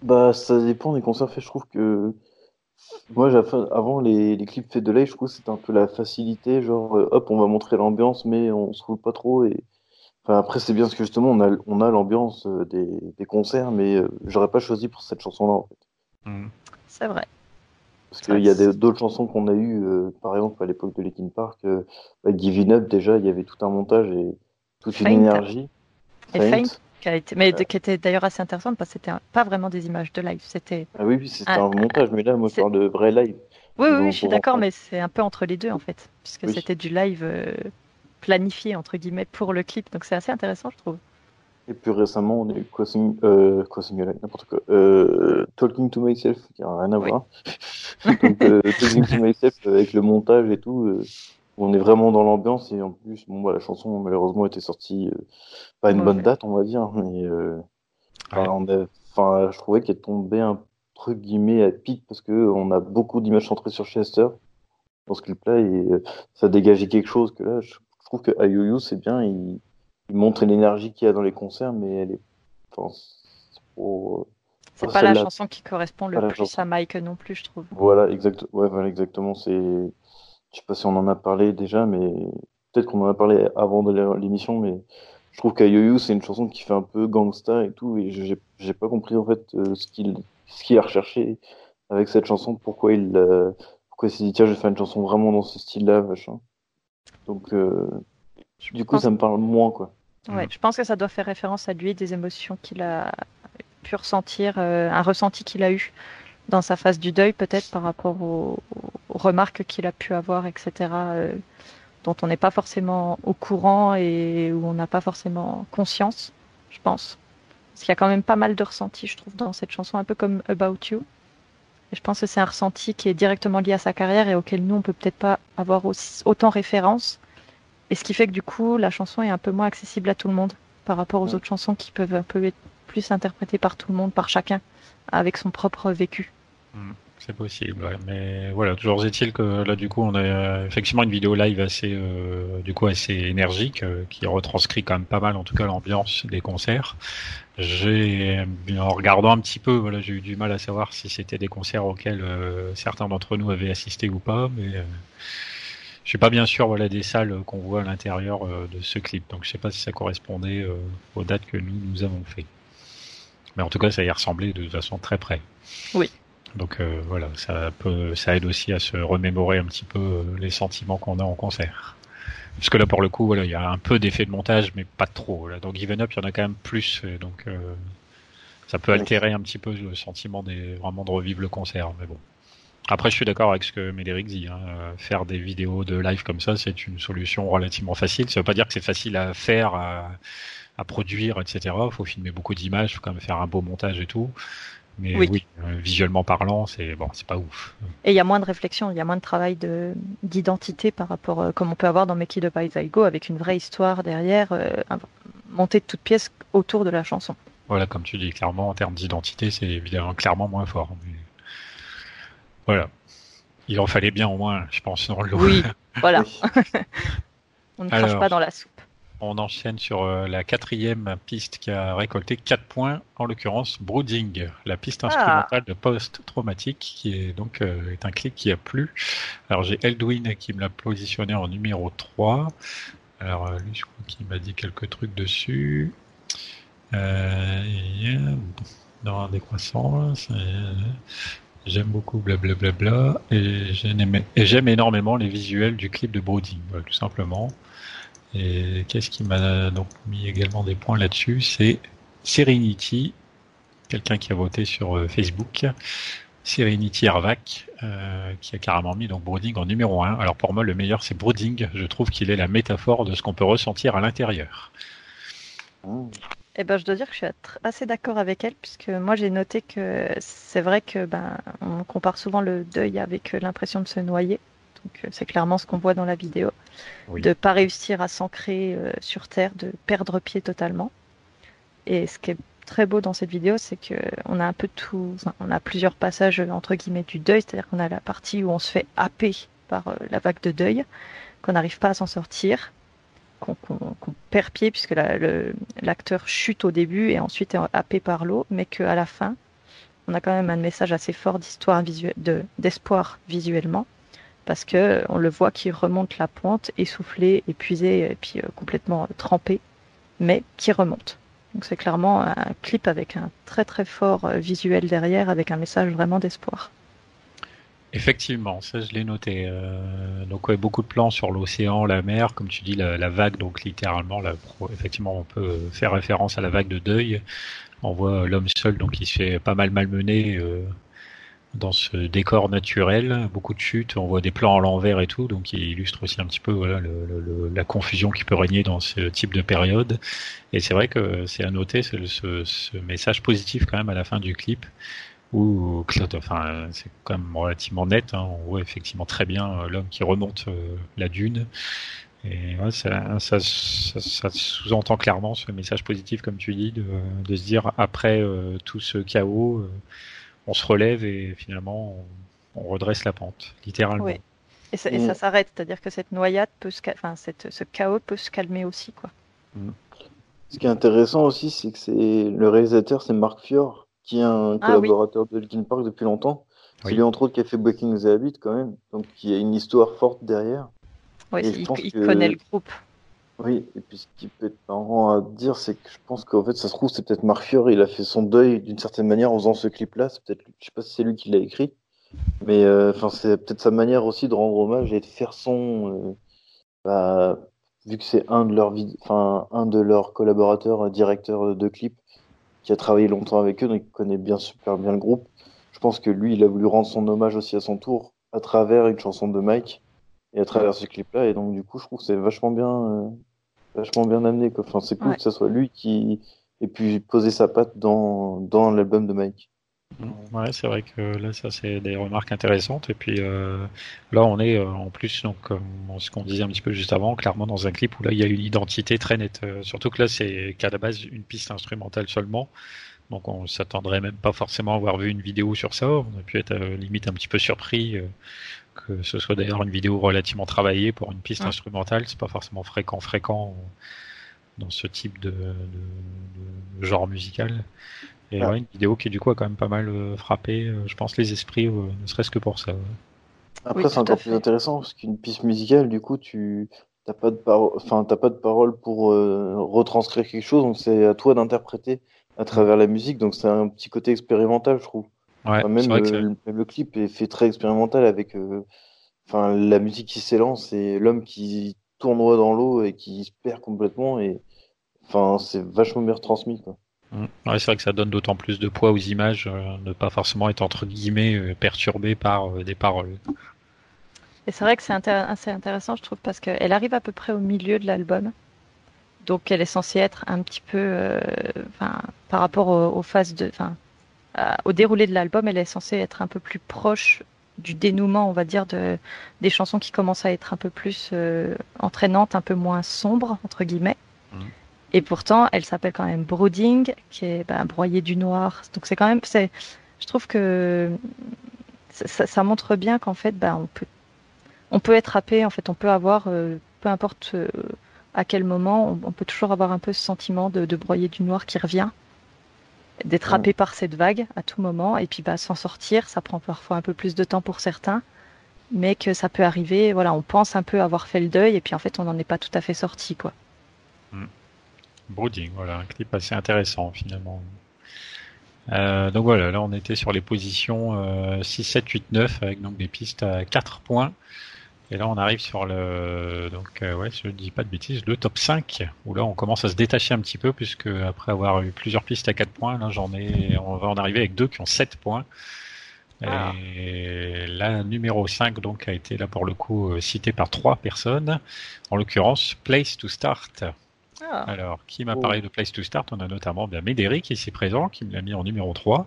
Bah, ça dépend des concerts faits. Je trouve que moi, avant les, les, clips faits de live, je trouve que c'était un peu la facilité. Genre, euh, hop, on va montrer l'ambiance, mais on se trouve pas trop. Et après, c'est bien parce que justement, on a, on a l'ambiance euh, des, des, concerts, mais euh, j'aurais pas choisi pour cette chanson-là, en fait. Mm. C'est vrai. Parce qu'il y a d'autres chansons qu'on a eues, euh, par exemple, à l'époque de Linkin Park, avec Giving Up, déjà, il y avait tout un montage et toute une énergie. Et Faint, qui a été, mais qui était d'ailleurs assez intéressante parce que c'était pas vraiment des images de live, c'était. Ah oui, oui, c'était un, montage, mais là, moi, je parle de vrai live. Oui, oui, je suis d'accord, mais c'est un peu entre les deux, en fait, puisque c'était du live planifié entre guillemets pour le clip. Donc c'est assez intéressant, je trouve. Et plus récemment, on a eu Crossing, euh, n'importe quoi, euh, Talking to Myself, qui n'a rien à voir. Donc, euh, Talking to Myself avec le montage et tout, euh, on est vraiment dans l'ambiance et en plus, bon, bah, la chanson malheureusement était sortie euh, pas une bonne date, on va dire, mais euh, enfin, je trouvais qu'elle tombait un truc guillemets à pic parce que on a beaucoup d'images centrées sur Chester dans ce clip-là et ça dégageait quelque chose que là, je je trouve que Ayuyu, c'est bien, il, montre l'énergie qu'il y a dans les concerts, mais elle est. Enfin, c'est pas la chanson qui correspond le plus à Mike non plus, je trouve. Voilà, exact... ouais, voilà exactement. C'est, je sais pas si on en a parlé déjà, mais peut-être qu'on en a parlé avant de l'émission, mais je trouve qu'Ayoyu c'est une chanson qui fait un peu gangsta et tout, et j'ai pas compris en fait euh, ce qu'il ce qu'il a recherché avec cette chanson, pourquoi il euh, pourquoi il s'est dit tiens je vais faire une chanson vraiment dans ce style-là, machin. Donc, euh, du coup, ça me parle moins, quoi. Ouais, je pense que ça doit faire référence à lui, des émotions qu'il a pu ressentir, euh, un ressenti qu'il a eu dans sa phase du deuil, peut-être par rapport aux, remarques qu'il a pu avoir, etc., euh, dont on n'est pas forcément au courant et où on n'a pas forcément conscience, je pense. Parce qu'il y a quand même pas mal de ressentis, je trouve, dans cette chanson, un peu comme About You. Et je pense que c'est un ressenti qui est directement lié à sa carrière et auquel nous, on peut peut-être pas avoir aussi, autant référence. Et ce qui fait que du coup, la chanson est un peu moins accessible à tout le monde par rapport aux autres chansons qui peuvent un peu être plus interprétées par tout le monde, par chacun, avec son propre vécu. Hmm, c'est possible, mais voilà. Toujours est-il que là, du coup, on a euh, effectivement une vidéo live assez, euh, du coup, assez énergique, euh, qui retranscrit quand même pas mal, en tout cas, l'ambiance des concerts. J'ai, en regardant un petit peu, voilà, j'ai eu du mal à savoir si c'était des concerts auxquels euh, certains d'entre nous avaient assisté ou pas, mais euh, je suis pas bien sûr, voilà, des salles qu'on voit à l'intérieur euh, de ce clip. Donc je sais pas si ça correspondait aux dates que nous nous avons fait. Mais en tout cas, ça y ressemblait de façon très près. Oui. Donc voilà, ça peut, ça aide aussi à se remémorer un petit peu les sentiments qu'on a en concert. Parce que là, pour le coup, voilà, il y a un peu d'effet de montage, mais pas trop. Là. Dans Given Up, il y en a quand même plus, donc euh, ça peut altérer un petit peu le sentiment des, vraiment de revivre le concert. Mais bon. Après, je suis d'accord avec ce que Médéric dit. Hein. Faire des vidéos de live comme ça, c'est une solution relativement facile. Ça veut pas dire que c'est facile à faire, à, à produire, etc. Il faut filmer beaucoup d'images, il faut quand même faire un beau montage et tout. Mais oui, euh, visuellement parlant, c'est bon, c'est pas ouf. Et il y a moins de réflexion, il y a moins de travail de d'identité par rapport, euh, comme on peut avoir dans Make It Up Go, avec une vraie histoire derrière, euh, montée de toutes pièces autour de la chanson. Voilà, comme tu dis, clairement, en termes d'identité, c'est évidemment clairement moins fort. Voilà. Il en fallait bien au moins, je pense, dans le Oui, voilà. on ne crache pas dans la soupe. On enchaîne sur euh, la quatrième piste qui a récolté 4 points, en l'occurrence Brooding, la piste ah. instrumentale de post-traumatique, qui est donc euh, est un clip qui a plu. Alors j'ai Eldwin qui me l'a positionné en numéro 3. Alors lui, je crois qu'il m'a dit quelques trucs dessus. Euh, dans décroissant, j'aime beaucoup blablabla et j'aime énormément les visuels du clip de Brooding, tout simplement. Et qu'est-ce qui m'a donc mis également des points là-dessus? C'est Serenity, quelqu'un qui a voté sur euh, Facebook. Serenity Arvac, euh, qui a carrément mis donc Brooding en numéro 1. Alors pour moi, le meilleur, c'est Brooding. Je trouve qu'il est la métaphore de ce qu'on peut ressentir à l'intérieur. Eh ben, je dois dire que je suis assez d'accord avec elle, puisque moi j'ai noté que c'est vrai que ben, on compare souvent le deuil avec euh, l'impression de se noyer. Donc euh, c'est clairement ce qu'on voit dans la vidéo, de pas réussir à s'ancrer euh, sur terre, de perdre pied totalement. Et ce qui est très beau dans cette vidéo, c'est que on a un peu tout, on a plusieurs passages entre guillemets du deuil, c'est-à-dire qu'on a la partie où on se fait happer par la vague de deuil, qu'on n'arrive pas à s'en sortir qu'on perd pied puisque l'acteur chute au début et ensuite est happé par l'eau, mais qu'à la fin, on a quand même un message assez fort d'histoire d'espoir visuellement, parce que on le voit qui remonte la pointe, essoufflé, épuisé et puis euh, complètement trempé, mais qui remonte. Donc c'est clairement un clip avec un très très fort euh, visuel derrière, avec un message vraiment d'espoir. Effectivement, ça je l'ai noté. Euh, donc ouais, beaucoup de plans sur l'océan, la mer, comme tu dis, la, vague. Donc littéralement, effectivement, on peut faire référence à la vague de deuil. On voit l'homme seul, donc il se fait pas mal malmener euh, dans ce décor naturel. Beaucoup de chutes, on voit des plans à l'envers et tout, donc il illustre aussi un petit peu voilà, la confusion qui peut régner dans ce type de période. Et c'est vrai que c'est à noter ce, ce message positif quand même à la fin du clip ou enfin, c'est quand même relativement net. Hein. On voit effectivement très bien euh, l'homme qui remonte euh, la dune. Et ça, ça, ça, sous-entend clairement ce message positif, comme tu dis, de, de se dire après euh, tout ce chaos, on se relève et finalement on, redresse la pente, littéralement. Oui. Et ça, ça s'arrête, c'est-à-dire que cette noyade peut se, enfin, cette, ce chaos peut se calmer aussi, quoi. Mm. Ce qui est intéressant aussi, c'est que c'est le réalisateur, c'est Marc Fior, qui est un ah collaborateur de Linkin Park depuis longtemps. C'est lui, entre autres, qui a fait Breaking the Habit, quand même. Donc, il y a une histoire forte derrière. Oui, il, connaît le groupe. Oui, et puis ce qui peut être marrant à dire, c'est que je pense qu'en fait, ça se trouve, c'est peut-être Mark Fior, il a fait son deuil d'une certaine manière en faisant ce clip-là. C'est peut-être, je sais pas si c'est lui qui l'a écrit, mais euh, enfin, c'est peut-être sa manière aussi de rendre hommage et de faire son. Euh, bah, vu que c'est un de leurs, enfin, un de leurs collaborateurs, euh, directeurs de clip, qui a travaillé longtemps avec eux, donc il connaît bien super bien le groupe. Je pense que lui, il a voulu rendre son hommage aussi à son tour à travers une chanson de Mike et à travers ce clip-là. Et donc du coup, je trouve que c'est vachement bien, euh, vachement bien amené. Quoi. Enfin, c'est cool que ce soit lui qui ait pu poser sa patte dans, dans l'album de Mike. Ouais, c'est vrai que là, ça c'est des remarques intéressantes. Et puis euh, là, on est euh, en plus, donc ce qu'on disait un petit peu juste avant, clairement dans un clip où là il y a une identité très nette. Euh, surtout que là, c'est qu'à la base une piste instrumentale seulement. Donc on s'attendrait même pas forcément à avoir vu une vidéo sur ça. On a pu être limite un petit peu surpris que ce soit d'ailleurs une vidéo relativement travaillée pour une piste instrumentale. C'est pas forcément fréquent, fréquent dans ce type de, de genre musical. Et ouais. une vidéo qui du coup a quand même pas mal euh, frappé, euh, je pense, les esprits, euh, ne serait-ce que pour ça. Après, c'est encore plus intéressant parce qu'une piste musicale, du coup, tu n'as pas de parole, enfin, t'as pas de parole pour retranscrire quelque chose, donc c'est à toi d'interpréter à travers la musique, donc c'est un petit côté expérimental, je trouve. Ouais, même, le, clip est fait très expérimental avec, enfin, la musique qui s'élance et l'homme qui tourne dans l'eau et qui se perd complètement et, enfin, c'est vachement bien retransmis, quoi. Mm. Ouais, c'est vrai que ça donne d'autant plus de poids aux images, euh, ne pas forcément être entre guillemets euh, perturbé par euh, des paroles. Et c'est vrai que c'est assez intéressant, je trouve, parce qu'elle arrive à peu près au milieu de l'album. Donc elle est censée être un petit peu, par rapport aux, phases de, au déroulé de l'album, elle est censée être un peu plus proche du dénouement, on va dire, de, des chansons qui commencent à être un peu plus entraînantes, un peu moins sombres, entre guillemets. Mm. Et pourtant, elle s'appelle quand même Brooding, qui est ben, broyé du noir. Donc c'est quand même, c'est, je trouve que ça, ça montre bien qu'en fait, ben, on peut, on peut être happé. En fait, on peut avoir, euh, peu importe euh, à quel moment, on, on, peut toujours avoir un peu ce sentiment de, de broyer du noir qui revient, d'être happé par cette vague à tout moment, et puis bah, s'en sortir. Ça prend parfois un peu plus de temps pour certains mais que ça peut arriver. Voilà, on pense un peu avoir fait le deuil et puis en fait, on n'en est pas tout à fait sorti, quoi. Hmm. Brooding, voilà, un clip assez intéressant finalement. Euh, donc voilà, là on était sur les positions euh, 6, 7, 8, 9 avec donc des pistes à 4 points. Et là on arrive sur le donc euh, ouais, je dis pas de bêtises, le top 5 où là on commence à se détacher un petit peu puisque après avoir eu plusieurs pistes à 4 points, là j'en ai on va en arriver avec deux qui ont 7 points. Ah. Et la numéro 5 donc a été là pour le coup euh, citée par trois personnes, en l'occurrence Place to Start. Ah. Alors, qui m'a oh. parlé de Place to Start? On a notamment bien Médéric ici présent qui me l'a mis en numéro 3.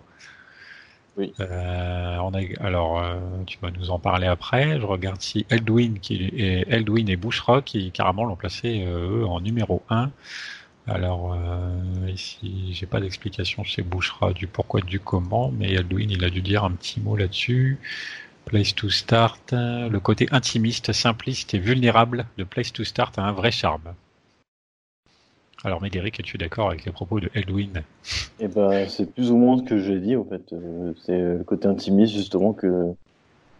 Oui. Euh, on a, alors, euh, tu vas nous en parler après. Je regarde si Eldwin, qui est, Eldwin et Bushra qui carrément l'ont placé eux en numéro 1. Alors euh, ici, j'ai pas d'explication chez Bouchera du pourquoi du comment, mais Aldwin il a dû dire un petit mot là-dessus. Place to Start, le côté intimiste, simpliste et vulnérable de Place to Start a un vrai charme. Alors Médéric, es-tu d'accord avec les propos de Eldwin Eh ben, c'est plus ou moins ce que j'ai dit en fait. Euh, c'est le côté intimiste justement que.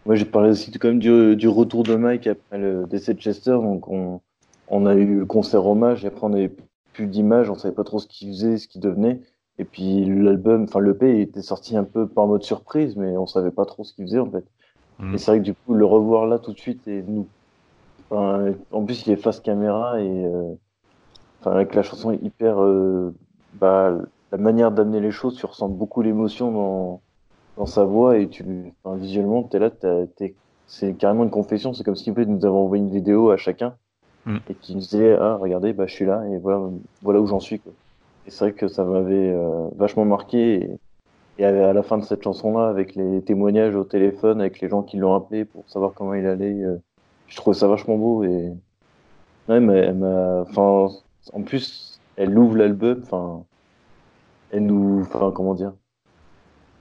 Moi, j'ai parlé aussi quand même du, du, retour de Mike après le décès de Chester, donc on, on a eu le concert hommage et après on eu plus d'images, on savait pas trop ce qu'il faisait, ce qu'il devenait. Et puis l'album, enfin le P était sorti un peu par mode surprise, mais on savait pas trop ce qu'il faisait en fait. Mm. Et c'est vrai que du coup le revoir là tout de suite et nous, enfin, en plus il est face caméra et euh, enfin avec la chanson hyper, euh, bah la manière d'amener les choses, tu ressens beaucoup l'émotion dans dans sa voix et tu, enfin, visuellement t'es là, t'es, c'est carrément une confession. C'est comme si nous avons envoyé une vidéo à chacun Mm. et qui me disait ah regardez bah je suis là et voilà voilà où j'en suis quoi. Et c'est vrai que ça m'avait euh, vachement marqué et, et, à la fin de cette chanson là avec les témoignages au téléphone avec les gens qui l'ont appelé pour savoir comment il allait, euh, je trouvais ça vachement beau et ouais, mais elle m'a enfin en plus elle ouvre l'album enfin elle nous enfin comment dire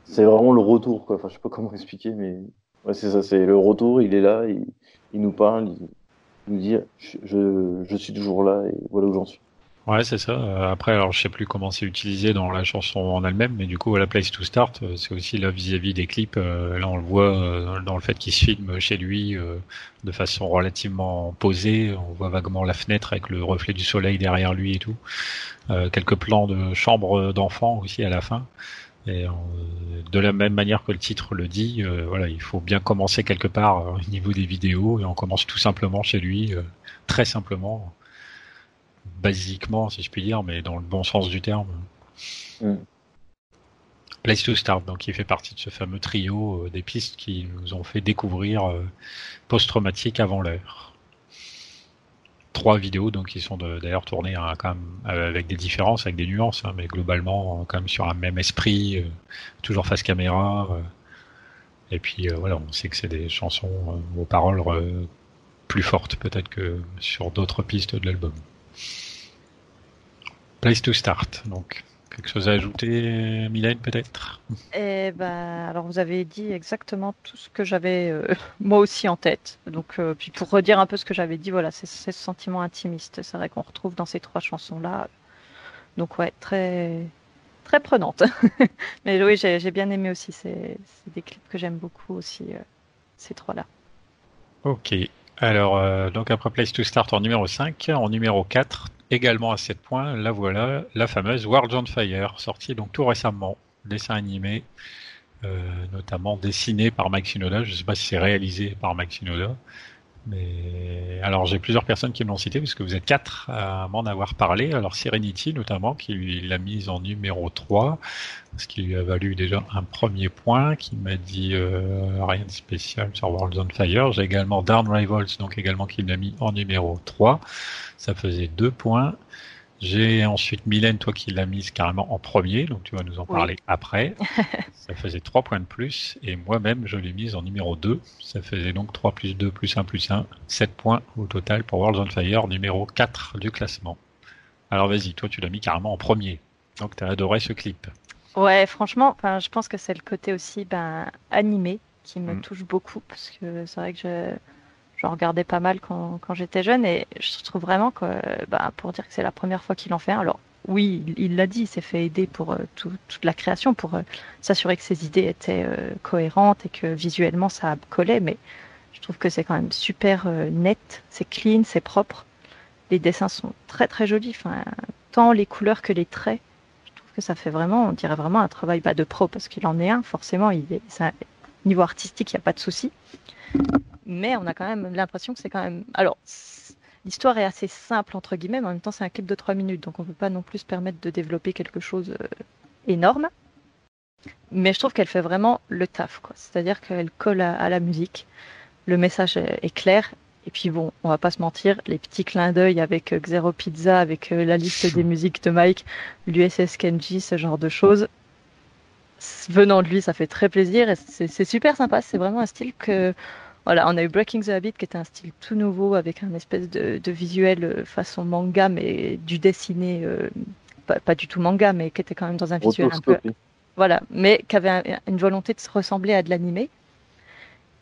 c'est vraiment le retour quoi enfin je sais pas comment expliquer mais ouais c'est ça c'est le retour il est là il, nous parle il, nous je, je, suis toujours là et voilà où j'en suis. Ouais, c'est ça. Euh, après, alors je sais plus comment c'est utilisé dans la chanson en elle-même, mais du coup, la place to start, euh, c'est aussi là vis-à-vis des clips. Euh, là, on le voit dans le fait qu'il se filme chez lui de façon relativement posée. On voit vaguement la fenêtre avec le reflet du soleil derrière lui et tout. quelques plans de chambre d'enfant aussi à la fin. Et de la même manière que le titre le dit, voilà, il faut bien commencer quelque part au niveau des vidéos et on commence tout simplement chez lui, très simplement, basiquement si je puis dire, mais dans le bon sens du terme. Mm. Place to Start, donc qui fait partie de ce fameux trio des pistes qui nous ont fait découvrir post-traumatique avant l'heure trois vidéos donc qui sont d'ailleurs tournées hein, quand même euh, avec des différences, avec des nuances, hein, mais globalement euh, quand même sur un même esprit, euh, toujours face caméra. et puis voilà, on sait que c'est des chansons aux paroles plus fortes peut-être que sur d'autres pistes de l'album. Place to Start, donc Quelque chose à ajouter, Mylène, peut-être? Eh ben, alors vous avez dit exactement tout ce que j'avais euh, moi aussi en tête. Donc, euh, puis pour redire un peu ce que j'avais dit, voilà, c'est ce sentiment intimiste. C'est vrai qu'on retrouve dans ces trois chansons-là. Donc ouais, très très prenante. Mais oui, j'ai bien aimé aussi. C'est des clips que j'aime beaucoup aussi, euh, ces trois-là. Ok. Alors, donc après Place to Start en numéro 5, en numéro 4, également à 7 points, la voilà, la fameuse World on Fire, sortie donc tout récemment, dessin animé, euh, notamment dessiné par Mike Shinoda. Je ne sais pas si c'est réalisé par Mike Shinoda, mais alors j'ai plusieurs personnes qui me l'ont cité parce que vous êtes quatre à m'en avoir parlé. Alors Serenity notamment qui l'a mise en numéro 3 ce qui lui a valu déjà un premier point qui m'a dit euh, rien de spécial sur World on Fire. J'ai également Down Rivals donc également qui l'a mis en numéro 3. Ça faisait deux points. J'ai ensuite Mylène, toi qui l'as mise carrément en premier, donc tu vas nous en parler après. ça faisait 3 points de plus. Et moi-même, je l'ai mise en numéro 2. Ça faisait donc 3 plus 2 plus 1 plus 1. 7 points au total pour World on Fire, numéro 4 du classement. Alors vas-y, toi tu l'as mis carrément en premier. Donc tu as adoré ce clip. Ouais, franchement, je pense que c'est le côté aussi ben, animé qui me mm. touche beaucoup parce que c'est vrai que je, je regardais pas mal quand, j'étais jeune et je trouve vraiment que ben, pour dire que c'est la première fois qu'il en fait un, alors oui, il l'a dit, il s'est fait aider pour euh, toute la création, pour euh, s'assurer que ses idées étaient euh, cohérentes et que visuellement ça collait, mais je trouve que c'est quand même super net, c'est clean, c'est propre. Les dessins sont très très jolis, tant les couleurs que les traits. Je trouve que ça fait vraiment, on dirait vraiment un travail bah, de pro parce qu'il en est un, forcément, niveau artistique, il n'y a pas de souci. Mais on a quand même l'impression que c'est quand même. Alors, l'histoire est assez simple, entre guillemets, mais en même temps, c'est un clip de 3 minutes, donc on ne peut pas non plus se permettre de développer quelque chose euh, énorme. Mais je trouve qu'elle fait vraiment le taf, quoi. C'est-à-dire qu'elle colle à, la musique, le message est, clair, et puis bon, on va pas se mentir, les petits clins d'œil avec euh, Xero Pizza, avec euh, la liste des musiques de Mike, l'USS Kenji, ce genre de choses, venant de lui, ça fait très plaisir et c'est super sympa. C'est vraiment un style que voilà, on a eu Breaking the Habit qui était un style tout nouveau avec un espèce de, visuel euh, façon manga, mais du dessiné, euh, pas, du tout manga, mais qui était quand même dans un visuel un peu. Voilà, mais qui avait une volonté de se ressembler à de l'animé.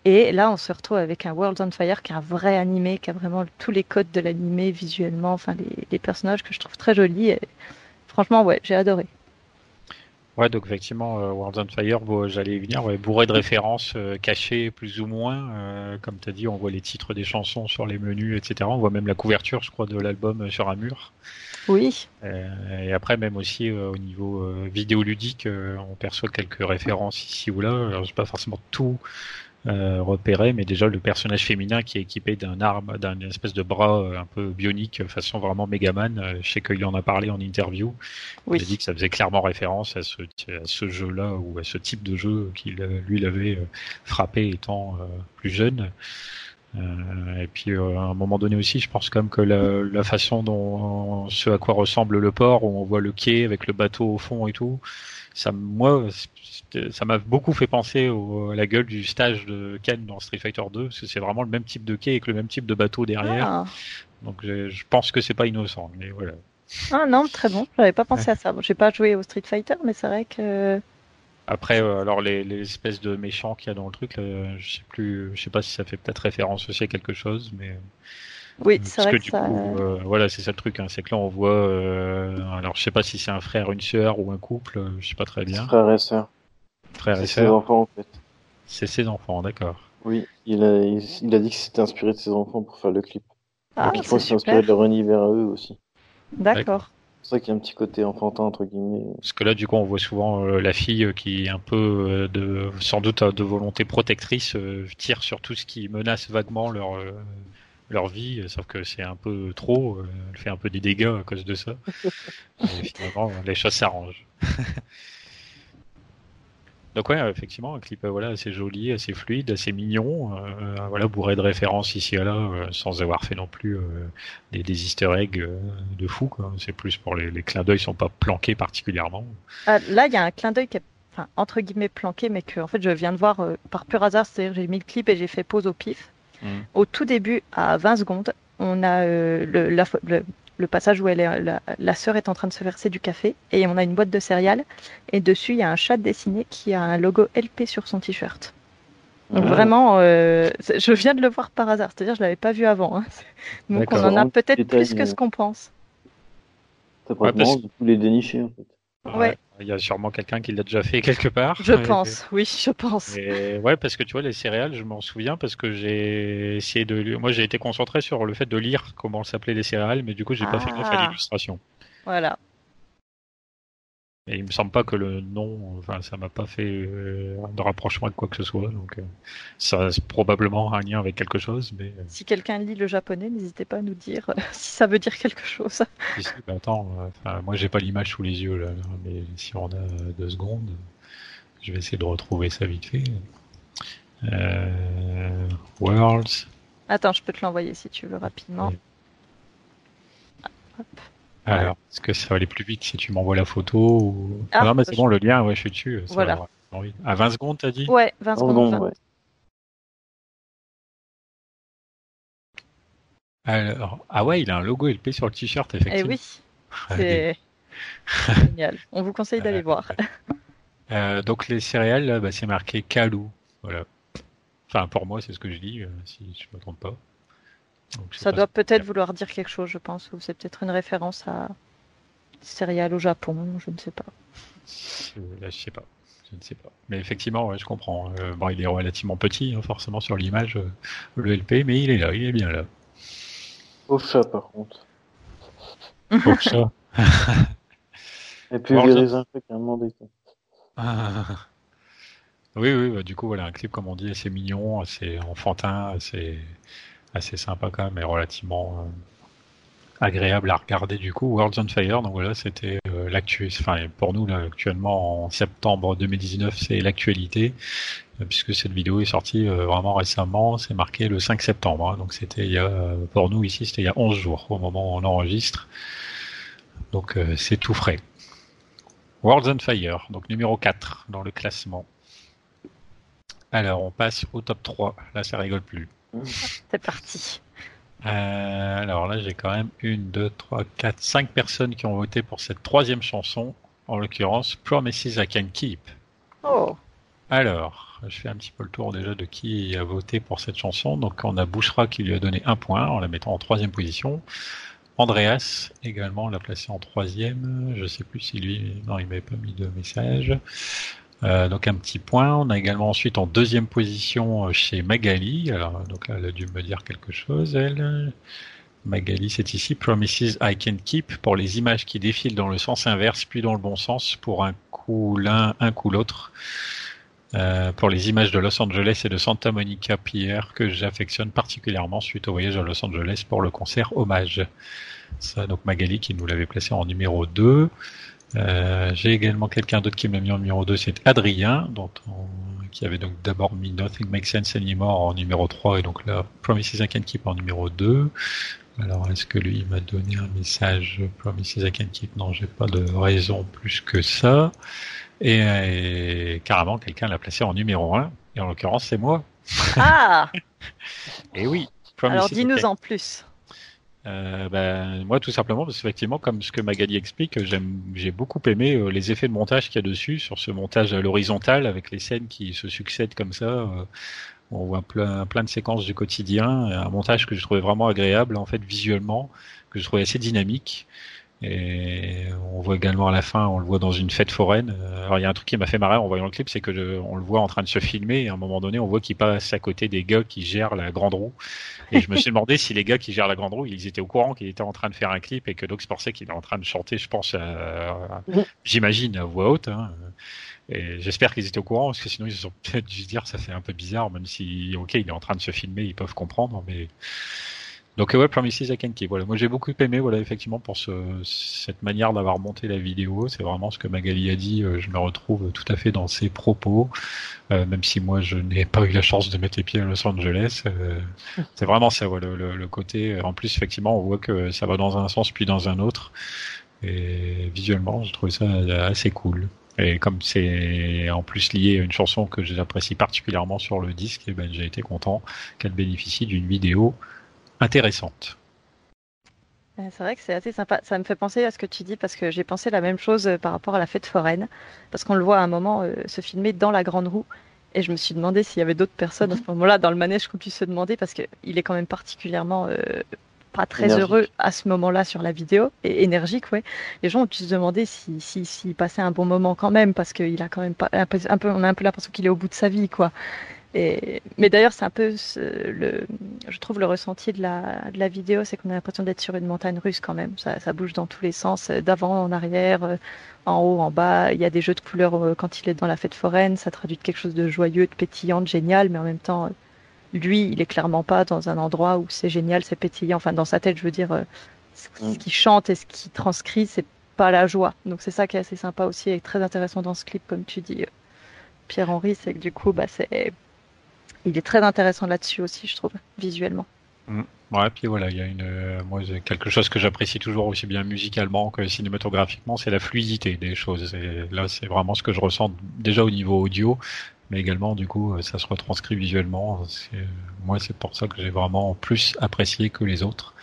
Et là, on se retrouve avec un World on Fire qui est un vrai animé, qui a vraiment tous les codes de l'animé visuellement, enfin les, les, personnages que je trouve très jolis. Et franchement, ouais, j'ai adoré. Ouais, donc effectivement, euh, World on Fire, j'allais y venir, ouais, bourré de références euh, cachées plus ou moins. Euh, comme tu as dit, on voit les titres des chansons sur les menus, etc. On voit même la couverture, je crois, de l'album sur un mur. Oui. et après, même aussi au niveau vidéoludique, on perçoit quelques références ici ou là. Alors, sais pas forcément tout euh, repéré, mais déjà le personnage féminin qui est équipé d'un arme, d'un espèce de bras euh, un peu bionique, façon vraiment Megaman. Euh, je sais qu'il en a parlé en interview. Il a dit que ça faisait clairement référence à ce, à ce jeu-là ou à ce type de jeu qu'il lui l'avait frappé étant plus jeune. et puis à un moment donné aussi, je pense quand même que la, la, façon dont ce à quoi ressemble le port, où on voit le quai avec le bateau au fond et tout, ça, moi, ça m'a beaucoup fait penser à la gueule du stage de Ken dans Street Fighter 2, parce que c'est vraiment le même type de quai avec le même type de bateau derrière. Ah. Donc je, pense que c'est pas innocent, mais voilà. Ah non, très bon. J'avais pas pensé à ça. Bon, j'ai pas joué au Street Fighter, mais c'est vrai que. Après, euh, alors les, espèces de méchants qu'il y a dans le truc, je sais plus, je sais pas si ça fait peut-être référence aussi à quelque chose, mais. Oui, c'est vrai que, du ça... coup, euh, voilà, c'est ça le truc. Hein, c'est que là, on voit. Euh, alors, je sais pas si c'est un frère, une sœur ou un couple. Je sais pas très bien. Frère et sœur. Frère et sœur. ses enfants, en fait. C'est ses enfants, d'accord. Oui, il a, il, a dit que c'était inspiré de ses enfants pour faire le clip. Ah, Donc, je pense que c'est inspiré de leur univers à eux aussi. D'accord. C'est ça qu'il y a un petit côté enfantin entre guillemets. Parce que là, du coup, on voit souvent euh, la fille qui est un peu de, sans doute de volonté protectrice, tire sur tout ce qui menace vaguement leur leur vie, sauf que c'est un peu trop, euh, elle fait un peu des dégâts à cause de ça. Et finalement, les choses s'arrangent. Donc ouais, effectivement, un clip voilà assez joli, assez fluide, assez mignon, euh, voilà bourré de références ici et là, euh, sans avoir fait non plus des, des, Easter eggs de fou. C'est plus pour les, les clins d'œil sont pas planqués particulièrement. Ah, là, il y a un clin d'œil qui est enfin, entre guillemets planqué, mais que en fait je viens de voir par pur hasard, c'est-à-dire j'ai mis le clip et j'ai fait pause au pif. Au tout début, à 20 secondes, on a euh, le, le, passage où elle est, la, la sœur est en train de se verser du café et on a une boîte de céréales et dessus il y a un chat dessiné qui a un logo LP sur son t-shirt. Donc ah. vraiment, euh, je viens de le voir par hasard, c'est-à-dire je l'avais pas vu avant. Hein. Donc on en a peut-être plus que ce qu'on pense. Ça pourrait ouais, tous les dénicher en fait. Ouais. Il y a sûrement quelqu'un qui l'a déjà fait quelque part. Je pense, oui, je pense. Et ouais, parce que tu vois, les céréales, je m'en souviens parce que j'ai essayé de. Moi, j'ai été concentré sur le fait de lire comment s'appelaient les céréales, mais du coup, j'ai pas fait gaffe à ah. l'illustration. Voilà. Et il me semble pas que le nom, enfin, ça m'a pas fait euh, de rapprochement avec quoi que ce soit. Donc, euh, ça a probablement un lien avec quelque chose. Mais euh. si quelqu'un lit le japonais, n'hésitez pas à nous dire si ça veut dire quelque chose. Attends, moi j'ai pas l'image sous les yeux là, mais si on a deux secondes, je vais essayer de retrouver ça vite fait. Worlds. Attends, je peux te l'envoyer si tu veux rapidement. Hop. Alors, est-ce que ça va aller plus vite si tu m'envoies la photo ou... Ah, non, mais c'est bon, le lien, ouais, je suis dessus. voilà. À 20 secondes, t'as dit? Ouais, 20 secondes. Alors, ah ouais, il a un logo LP sur le t-shirt, effectivement. Eh oui. C'est génial. On vous conseille d'aller voir. Euh, donc les céréales, bah, c'est marqué Kalou. Voilà. Enfin, pour moi, c'est ce que je dis, si je me trompe pas. Ça doit peut-être vouloir dire quelque chose, je pense, ou c'est peut-être une référence à céréales au Japon, je ne sais pas. Là, je sais pas. Je ne sais pas. Mais effectivement, ouais, je comprends. bon, il est relativement petit, hein, forcément, sur l'image, le LP, mais il est là, il est bien là. Au chat, par contre. Au chat. Et puis, les infects à un moment Oui, oui, bah, du coup, voilà, un clip, comme on dit, assez mignon, assez enfantin, assez, assez sympa quand même, et relativement euh, agréable à regarder, du coup. Worlds on Fire, donc voilà, c'était euh, l'actu, enfin, pour nous, là, actuellement, en septembre 2019, c'est l'actualité, euh, puisque cette vidéo est sortie vraiment récemment, c'est marqué le 5 septembre, hein. donc c'était il y a, pour nous ici, c'était il y a 11 jours, au moment où on enregistre. Donc c'est tout frais. Worlds on Fire, donc numéro 4 dans le classement. Alors, on passe au top 3. Là, ça rigole plus. C'est parti. Euh, alors là, j'ai quand même une, deux, trois, quatre, cinq personnes qui ont voté pour cette troisième chanson, en l'occurrence Promises I Can Keep. Oh. Alors, je fais un petit peu le tour déjà de qui a voté pour cette chanson. Donc, on a Bouchra qui lui a donné un point en la mettant en troisième position. Andreas également l'a placé en troisième. Je sais plus si lui, non, il m'avait pas mis de message. Euh, donc un petit point. On a également ensuite en deuxième position euh, chez Magali. Alors donc elle a dû me dire quelque chose. Elle. Magali, c'est ici. Promises I can keep pour les images qui défilent dans le sens inverse puis dans le bon sens pour un coup l'un, un coup l'autre. Euh, pour les images de Los Angeles et de Santa Monica Pier que j'affectionne particulièrement suite au voyage à Los Angeles pour le concert Hommage. Ça, donc Magali qui nous l'avait placé en numéro 2. Euh, J'ai également quelqu'un d'autre qui m'a mis en numéro 2, c'est Adrien, dont qui avait donc d'abord mis Nothing Makes Sense Anymore en numéro 3 et donc là Promises I Can Keep en numéro 2. Alors est-ce que lui m'a donné un message Promises I Can Keep? Non, j'ai pas de raison plus que ça. Et, carrément, quelqu'un l'a placé en numéro 1, et en l'occurrence, c'est moi. Ah Et oui. Alors dis-nous en plus. Euh, ben, moi, tout simplement, parce qu'effectivement, comme ce que Magali explique, j'ai beaucoup aimé euh, les effets de montage qu'il y a dessus, sur ce montage à l'horizontale, avec les scènes qui se succèdent comme ça. Euh, on voit plein, plein de séquences du quotidien, un montage que je trouvais vraiment agréable, en fait, visuellement, que je trouvais assez dynamique. Et on voit également à la fin, on le voit dans une fête foraine. Euh, alors il y a un truc qui m'a fait marrer en voyant le clip, c'est que on le voit en train de se filmer et à un moment donné, on voit qu'il passe à côté des gars qui gèrent la grande roue. Et je me suis demandé si les gars qui gèrent la grande roue, ils étaient au courant qu'il était en train de faire un clip et que pour ça qu'il est en train de chanter, je pense, j'imagine à voix haute. Hein. Et j'espère qu'ils étaient au courant parce que sinon ils se sont peut-être dû se dire ça fait un peu bizarre, même si ok il est en train de se filmer, ils peuvent comprendre, mais donc ouais, Promises I Can Keep. Voilà, moi j'ai beaucoup aimé, voilà, effectivement pour ce, cette manière d'avoir monté la vidéo. C'est vraiment ce que Magali a dit. Euh, je me retrouve tout à fait dans ses propos, euh, même si moi je n'ai pas eu la chance de mettre les pieds à Los Angeles. Euh, c'est vraiment ça, voilà, le, le, côté. En plus, effectivement, on voit que ça va dans un sens puis dans un autre. Et visuellement, je trouve ça assez cool. Et comme c'est en plus lié à une chanson que j'apprécie particulièrement sur le disque, et eh ben j'ai été content qu'elle bénéficie d'une vidéo intéressante. C'est vrai que c'est assez sympa. Ça me fait penser à ce que tu dis parce que j'ai pensé la même chose euh, par rapport à la fête foraine. Parce qu'on le voit à un moment euh, se filmer dans la grande roue. Et je me suis demandé s'il y avait d'autres personnes à ce moment-là dans le manège qu'on puisse se demander parce qu'il est quand même particulièrement euh, pas très heureux à ce moment-là sur la vidéo et énergique, ouais. Les gens ont pu se demander s'il si, si, passait un bon moment quand même parce qu'il a quand même pas un peu, un peu on a un peu l'impression qu'il est au bout de sa vie, quoi mais d'ailleurs, c'est un peu, le, je trouve, le ressenti de la, de la vidéo, c'est qu'on a l'impression d'être sur une montagne russe quand même. Ça, ça bouge dans tous les sens, d'avant, en arrière, euh, en haut, en bas. Il y a des jeux de couleurs euh, quand il est dans la fête foraine. Ça traduit quelque chose de joyeux, de pétillant, de génial, mais en même temps, lui, il est clairement pas dans un endroit où c'est génial, c'est pétillant. Enfin, dans sa tête, je veux dire, euh, ce mm. qu'il chante et ce qu'il transcrit, c'est pas la joie. Donc c'est ça qui est assez sympa aussi et très intéressant dans ce clip, comme tu dis, Pierre-Henri, c'est que du coup, bah, c'est il est très intéressant là-dessus aussi, je trouve, visuellement. Mm. Ouais, puis voilà, il y a une, euh, moi, quelque chose que j'apprécie toujours aussi bien musicalement que cinématographiquement, c'est la fluidité des choses. Et là, c'est vraiment ce que je ressens déjà au niveau audio, mais également, du coup, euh, ça se retranscrit visuellement. Moi, c'est pour ça que j'ai vraiment plus apprécié que les autres.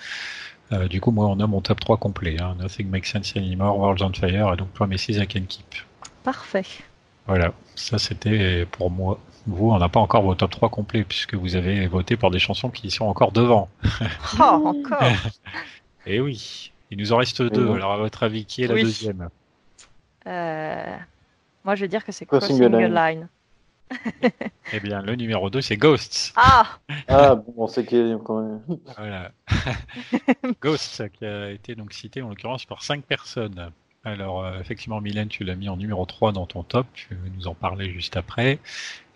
Euh, du coup, moi, on a mon top 3 complet. Hein. Nothing Makes Sense Anymore, Worlds on Fire, et donc Promises I Can Keep. Parfait. Voilà, ça c'était pour moi. Vous, on n'a pas encore vos top 3 complets, puisque vous avez voté pour des chansons qui sont encore devant. Oh, encore Et oui, il nous en reste deux. Alors, à votre avis, qui est la Oui. deuxième? Euh, Moi, je vais dire que c'est Crossing Crossing, the Line. Line. Eh bien, le numéro 2, c'est Ghosts. Ah Ah, bon, quand même. Voilà. Ghosts, qui a été donc cité en l'occurrence par cinq personnes. Alors, euh, effectivement, Mylène, tu l'as mis en numéro 3 dans ton top, tu vas nous en parler juste après.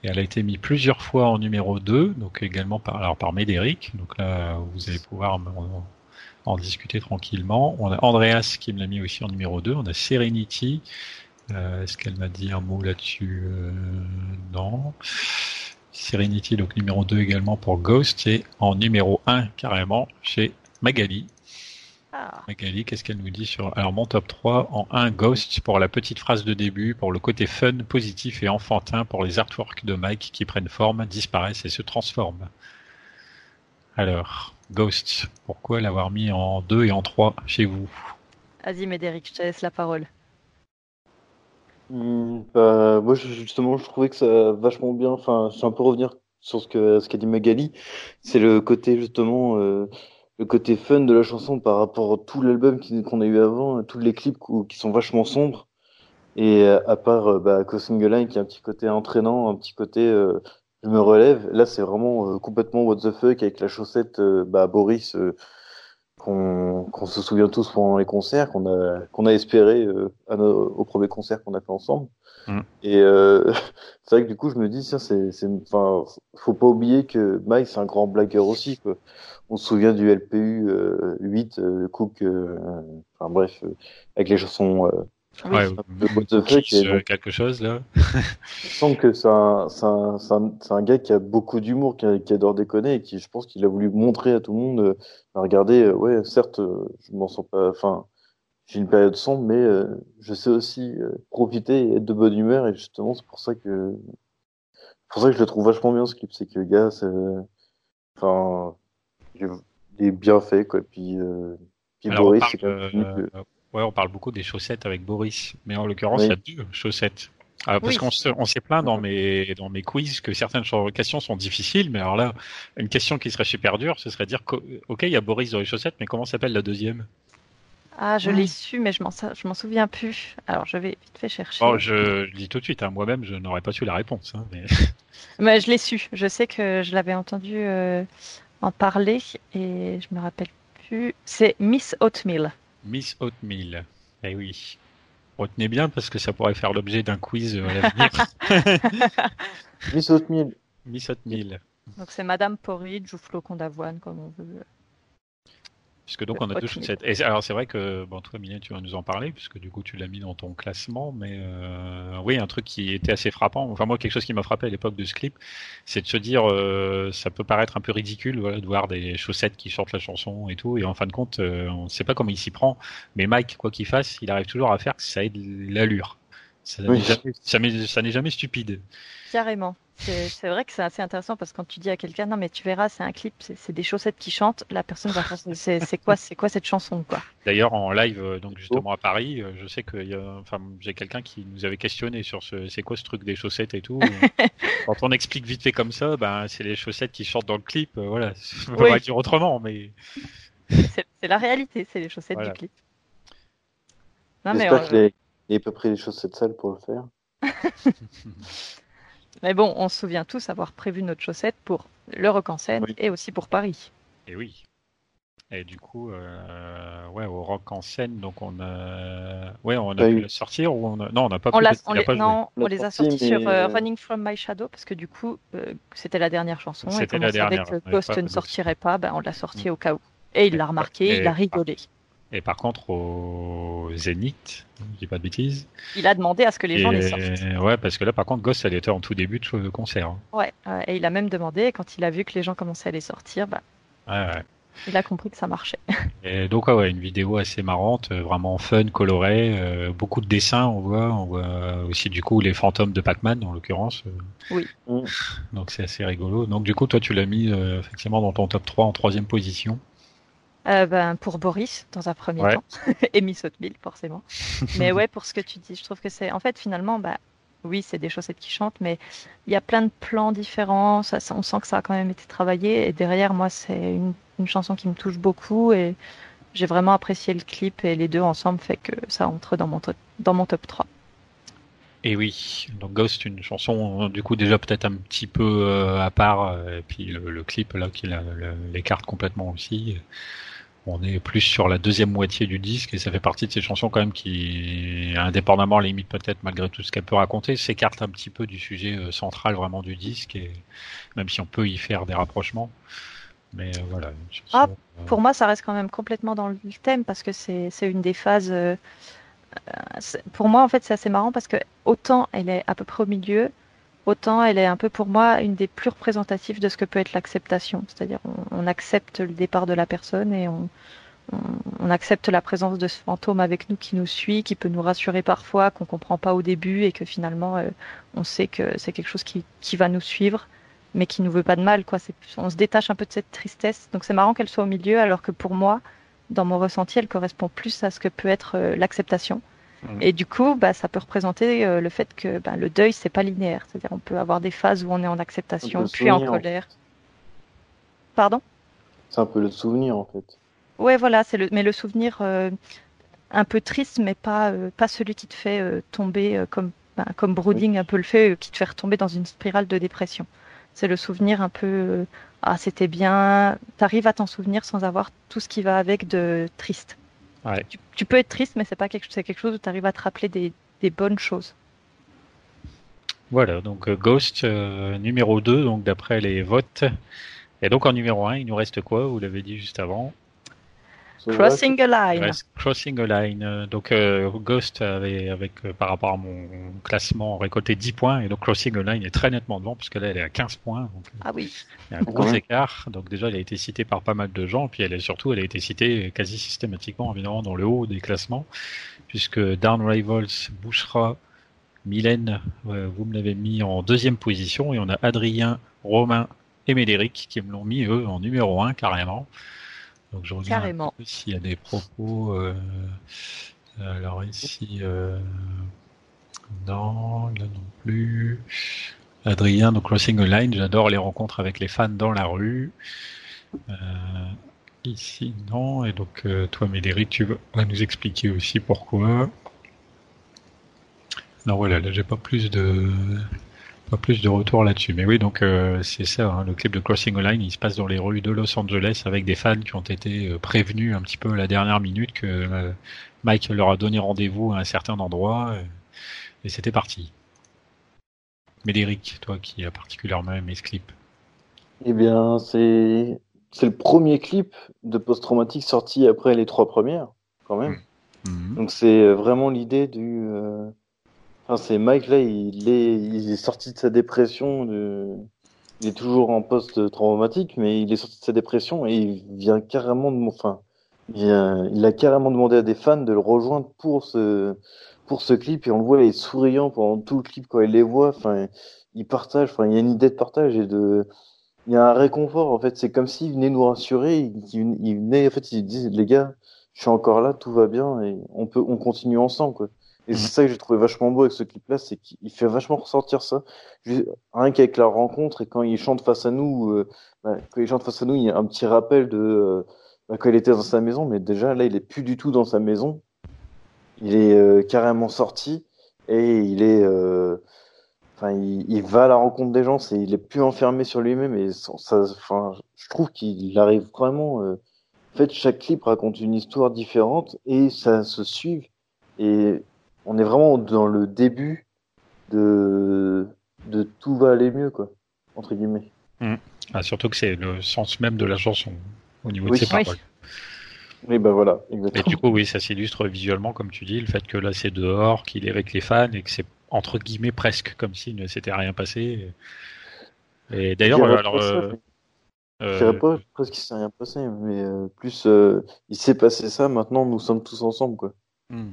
Et elle a été mise plusieurs fois en numéro 2, donc également par, alors par Médéric. Donc là, vous allez pouvoir en, en discuter tranquillement. On a Andreas qui me l'a mis aussi en numéro 2. On a Serenity. Euh, Est-ce qu'elle m'a dit un mot là-dessus? Euh, Non. Serenity, donc numéro 2 également pour Ghost. Et en numéro 1, carrément, chez Magali. Ah, Magali, qu'est-ce qu'elle nous dit sur alors mon top 3 en 1 Ghost pour la petite phrase de début, pour le côté fun, positif et enfantin, pour les artworks de Mike qui prennent forme, disparaissent et se transforment. Alors, Ghost, pourquoi l'avoir mis en 2 et en 3 chez vous? Vas-y, Médéric, je te laisse la parole. Hmm, bah, moi, justement, je trouvais que ça va vachement bien. Enfin, je vais un peu revenir sur ce que ce qu'a dit Magali. C'est le côté justement, euh, le côté fun de la chanson par rapport à tout l'album qu'on a eu avant, tous les clips qui sont vachement sombres. Et euh, à part euh, bah, Crossing the Line qui a un petit côté entraînant, un petit côté euh, je me relève. Là, c'est vraiment euh, complètement what the fuck avec la chaussette bah, Boris qu'on qu'on se souvient tous pendant les concerts, qu'on a qu'on a espéré euh, à nos- au premier concert qu'on a fait ensemble. Mm. Et euh, c'est vrai que du coup, je me dis, tiens, c'est, enfin, faut pas oublier que Mike, c'est un grand blagueur aussi, quoi. On se souvient du LPU euh, 8, euh, Cook, euh, enfin bref, euh, avec les chansons euh, Oui. Ouais, un peu what the fuck. Euh, donc, quelque chose là je sens que c'est un, c'est un, c'est un, un gars qui a beaucoup d'humour, qui, adore déconner et qui, je pense qu'il a voulu montrer à tout le monde, euh, regardez, euh, ouais, certes, euh, je m'en sens pas, enfin, j'ai une période sombre, mais euh, je sais aussi euh, profiter et être de bonne humeur et justement, c'est pour ça que, c'est pour ça que je le trouve vachement bien ce clip, c'est que le gars, c'est, enfin, il il est bien fait, quoi, puis, euh, puis Alors, Boris, c'est quand même euh, ouais, on parle beaucoup des chaussettes avec Boris, mais en l'occurrence, Oui. il y a deux chaussettes. Ah, parce Oui. qu'on se- on s'est plaint dans mes, dans mes quiz que certaines questions sont difficiles, mais alors là, une question qui serait super dure, ce serait de dire ok, il y a Boris dans les chaussettes, mais comment s'appelle la deuxième? Ah, je l'ai su, mais je m'en sa- je m'en souviens plus. Alors, je vais vite fait chercher. Oh, je, dis tout de suite, hein, moi-même, je n'aurais pas su la réponse. hein, mais... Mais je l'ai su. Je sais que je l'avais entendu euh, en parler et je me rappelle plus. C'est Miss Oatmeal. Miss Oatmeal. Eh oui. Retenez bien parce que ça pourrait faire l'objet d'un quiz à l'avenir. Miss Oatmeal. Miss Oatmeal. Donc, c'est Madame Porridge ou Flocon d'avoine, comme on veut. Puisque donc on a deux chaussettes. Et alors c'est vrai que bon toi Mylène tu vas nous en parler puisque du coup tu l'as mis dans ton classement, mais euh, oui un truc qui était assez frappant. Enfin moi quelque chose qui m'a frappé à l'époque de ce clip, c'est de se dire euh, ça peut paraître un peu ridicule voilà, de voir des chaussettes qui chantent la chanson et tout, et en fin de compte euh, on ne sait pas comment il s'y prend, mais Mike quoi qu'il fasse, il arrive toujours à faire que ça ait de l'allure. Ça n'est Oui. jamais, n'est jamais stupide. Carrément. C'est c'est vrai que c'est assez intéressant parce que quand tu dis à quelqu'un, non, mais tu verras, c'est un clip, c'est c'est des chaussettes qui chantent, la personne va penser, c'est c'est quoi, c'est quoi cette chanson, quoi? D'ailleurs, en live, euh, donc justement à Paris, euh, je sais que y a, enfin, j'ai quelqu'un qui nous avait questionné sur ce, c'est quoi ce truc des chaussettes et tout. Quand on explique vite fait comme ça, ben c'est les chaussettes qui chantent dans le clip. euh, voilà, on Oui. va dire autrement, mais C'est c'est la réalité, c'est les chaussettes Voilà. du clip. Non, mais, J'espère euh, il a pas pris les chaussettes sales pour le faire. mais bon, on se souvient tous avoir prévu notre chaussette pour le rock en scène Oui. et aussi pour Paris. et oui. Et du coup, euh, ouais, au rock en scène, donc on a, ouais, on a pu la sortir ou on a, non, on n'a pas On, pu. on les, pas joué. non, On les a sorti, sortis sur mais, euh, euh, Running from My Shadow parce que du coup, euh, c'était la dernière chanson et C'était comme la on savait dernière, que ouais, Ghost pas ne sortirait pas, ben, on l'a sorti au cas où. Et il l'a remarqué, Et- il a rigolé. Et par contre, au Zénith, je dis pas de bêtises. Il a demandé à ce que les gens les sortent. Ouais, parce que là, par contre, Ghost, elle était en tout début de concert. hein. Ouais, et il a même demandé, et quand il a vu que les gens commençaient à les sortir, bah, Ouais, ouais. il a compris que ça marchait. Et donc ouais, ouais, une vidéo assez marrante, euh, vraiment fun, colorée, euh, beaucoup de dessins, on voit, on voit aussi du coup les fantômes de Pac-Man en l'occurrence. euh. Oui. Donc c'est assez rigolo. Donc du coup toi tu l'as mis euh, effectivement dans ton top 3 en troisième position. Euh, ben, Pour Boris, dans un premier temps, et Miss Hotmill, forcément. mais ouais, pour ce que tu dis, je trouve que c'est. En fait, finalement, bah, oui, c'est des chaussettes qui chantent, mais il y a plein de plans différents. Ça, on sent que ça a quand même été travaillé. Et derrière, moi, c'est une, une, chanson qui me touche beaucoup. Et j'ai vraiment apprécié le clip. Et les deux ensemble fait que ça entre dans mon, dans mon top 3. Et oui, donc Ghost, une chanson du coup déjà peut-être un petit peu euh, à part, euh, et puis le, le, clip là qui l'écarte complètement aussi. On est plus sur la deuxième moitié du disque et ça fait partie de ces chansons quand même qui, indépendamment limite peut-être malgré tout ce qu'elle peut raconter, s'écarte un petit peu du sujet euh, central vraiment du disque et même si on peut y faire des rapprochements. Mais voilà. ah, pour moi, ça reste quand même complètement dans le thème parce que c'est une des phases pour moi, en fait, c'est assez marrant parce que autant elle est à peu près au milieu, autant elle est un peu pour moi une des plus représentatives de ce que peut être l'acceptation. C'est-à-dire, on, accepte le départ de la personne et on, accepte la présence de ce fantôme avec nous qui nous suit, qui peut nous rassurer parfois, qu'on comprend pas au début et que finalement, euh, on sait que c'est quelque chose qui, va nous suivre, mais qui nous veut pas de mal. On se détache un peu de cette tristesse. Donc c'est marrant qu'elle soit au milieu, alors que pour moi, dans mon ressenti, elle correspond plus à ce que peut être euh, l'acceptation. Mmh. Et du coup, bah, ça peut représenter euh, le fait que bah, le deuil, c'est pas linéaire. C'est-à-dire, on peut avoir des phases où on est en acceptation, puis en colère. Pardon? C'est un peu le souvenir, en fait. Ouais, voilà, c'est le, mais le souvenir euh, un peu triste, mais pas, pas celui qui te fait tomber comme, bah, comme Brooding un peu le fait, qui te fait retomber dans une spirale de dépression. C'est le souvenir un peu ah c'était bien. Tu arrives à t'en souvenir sans avoir tout ce qui va avec de triste. Ouais. Tu, peux être triste, mais c'est pas quelque, c'est quelque chose où tu arrives à te rappeler des, des, bonnes choses. Voilà, donc euh, Ghost euh, numéro 2, donc d'après les votes. Et donc en numéro 1, il nous reste quoi? Vous l'avez dit juste avant. Crossing a line. Crossing a line. Donc euh, Ghost avait, avec euh, par rapport à mon classement, récolté 10 points et donc Crossing a line est très nettement devant puisque là elle est à 15 points. Donc, euh, ah oui. Il y a un gros écart. Donc déjà elle a été citée par pas mal de gens puis elle est surtout elle a été citée quasi systématiquement évidemment dans le haut des classements puisque Down Rivals, Bouchera, Mylène, vous me l'avez mis en deuxième position et on a Adrien, Romain et Médéric qui me l'ont mis eux en numéro 1 carrément. Donc je regarde s'il y a des propos. Euh, alors ici, euh, non, là non plus. Adrien, donc Crossing a Line, j'adore les rencontres avec les fans dans la rue. Euh, ici, non. Et donc, euh, toi, Médéric, tu vas nous expliquer aussi pourquoi. Non, voilà, là, j'ai pas plus de pas plus de retour là-dessus. Mais oui, donc euh, c'est ça, hein, le clip de Crossing a Line, il se passe dans les rues de Los Angeles avec des fans qui ont été euh, prévenus un petit peu à la dernière minute que euh, Mike leur a donné rendez-vous à un certain endroit et c'était parti. Médéric, toi qui as particulièrement aimé ce clip. Eh bien, c'est c'est le premier clip de post-traumatique sorti après les trois premières, quand même. Mmh. Mmh. Donc c'est vraiment l'idée du c'est Mike là, il est, il est sorti de sa dépression. De... Il est toujours en post traumatique, mais il est sorti de sa dépression et il vient carrément de, enfin, il, il, a carrément demandé à des fans de le rejoindre pour ce, pour ce clip et on le voit, il est souriant pendant tout le clip quand il les voit. Enfin, il partage. Enfin, il y a une idée de partage et de, il y a un réconfort en fait. C'est comme s'il venait nous rassurer. Il, il, venait en fait, il disait les gars, je suis encore là, tout va bien et on peut, on continue ensemble quoi. Et c'est ça que j'ai trouvé vachement beau avec ce clip-là, c'est qu'il fait vachement ressentir ça. Rien qu'avec la rencontre et quand il chante face à nous, euh, bah, quand il chante face à nous, il y a un petit rappel de euh, bah, quand il était dans sa maison, mais déjà là, il est plus du tout dans sa maison. Il est euh, carrément sorti et il est, euh, enfin, il, il, va à la rencontre des gens. C'est, il est plus enfermé sur lui-même et ça, enfin, je trouve qu'il arrive vraiment. en fait, chaque clip raconte une histoire différente et ça se suit. Et on est vraiment dans le début de, de tout va aller mieux, quoi, entre guillemets. Mmh. Ah, surtout que c'est le sens même de la chanson au niveau de ses paroles. Oui, ben voilà, exactement. Et du coup, oui, ça s'illustre visuellement, comme tu dis, le fait que là c'est dehors, qu'il est avec les fans et que c'est entre guillemets presque comme s'il ne s'était rien passé. Et d'ailleurs, alors. Euh, je dirais pas presque qu'il s'est rien passé, mais euh, plus euh, il s'est passé ça, maintenant nous sommes tous ensemble, quoi. Mmh.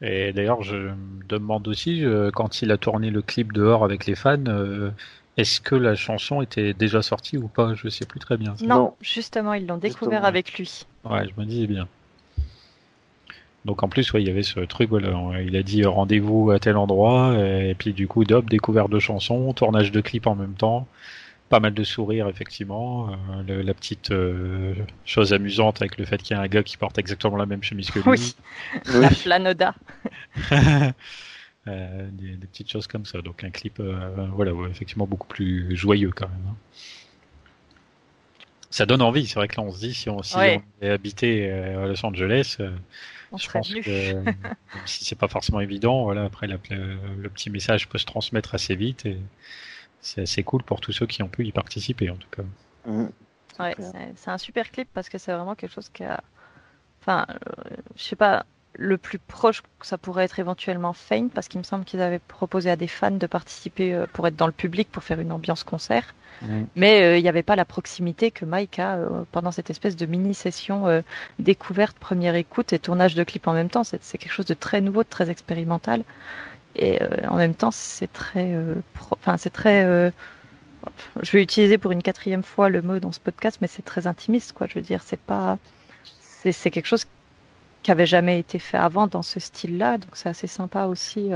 Et d'ailleurs, je me demande aussi, quand il a tourné le clip dehors avec les fans, euh, est-ce que la chanson était déjà sortie ou pas? Je sais plus très bien. Non, justement, ils l'ont découvert avec lui. Ouais, je me disais bien. Donc en plus, ouais, il y avait ce truc, voilà, il a dit rendez-vous à tel endroit, et puis du coup, d'op, découverte de chansons, tournage de clips en même temps, pas mal de sourires effectivement, euh, la petite euh, chose amusante avec le fait qu'il y a un gars qui porte exactement la même chemise que lui. Oui, la flanoda. Euh, des, petites choses comme ça. Donc un clip, voilà, effectivement beaucoup plus joyeux quand même. Hein. Ça donne envie. C'est vrai que là on se dit si on, si on est habité à Los Angeles je pense que même si c'est pas forcément évident, voilà, après le, petit message peut se transmettre assez vite et c'est assez cool pour tous ceux qui ont pu y participer en tout cas. Mmh. ouais, c'est un super clip parce que c'est vraiment quelque chose qui a, enfin, euh, je sais pas, le plus proche que ça pourrait être éventuellement Fame parce qu'il me semble qu'ils avaient proposé à des fans de participer euh, pour être dans le public pour faire une ambiance concert. Mais euh, il n'y avait pas la proximité que Mike a euh, pendant cette espèce de mini-session euh, découverte, première écoute et tournage de clip en même temps. C'est quelque chose de très nouveau, de très expérimental. Et en même temps, c'est très... Enfin, c'est très... je vais utiliser pour une quatrième fois le mot dans ce podcast, mais c'est très intimiste, quoi. Je veux dire, c'est pas... C'est quelque chose qui avait jamais été fait avant dans ce style-là, donc c'est assez sympa aussi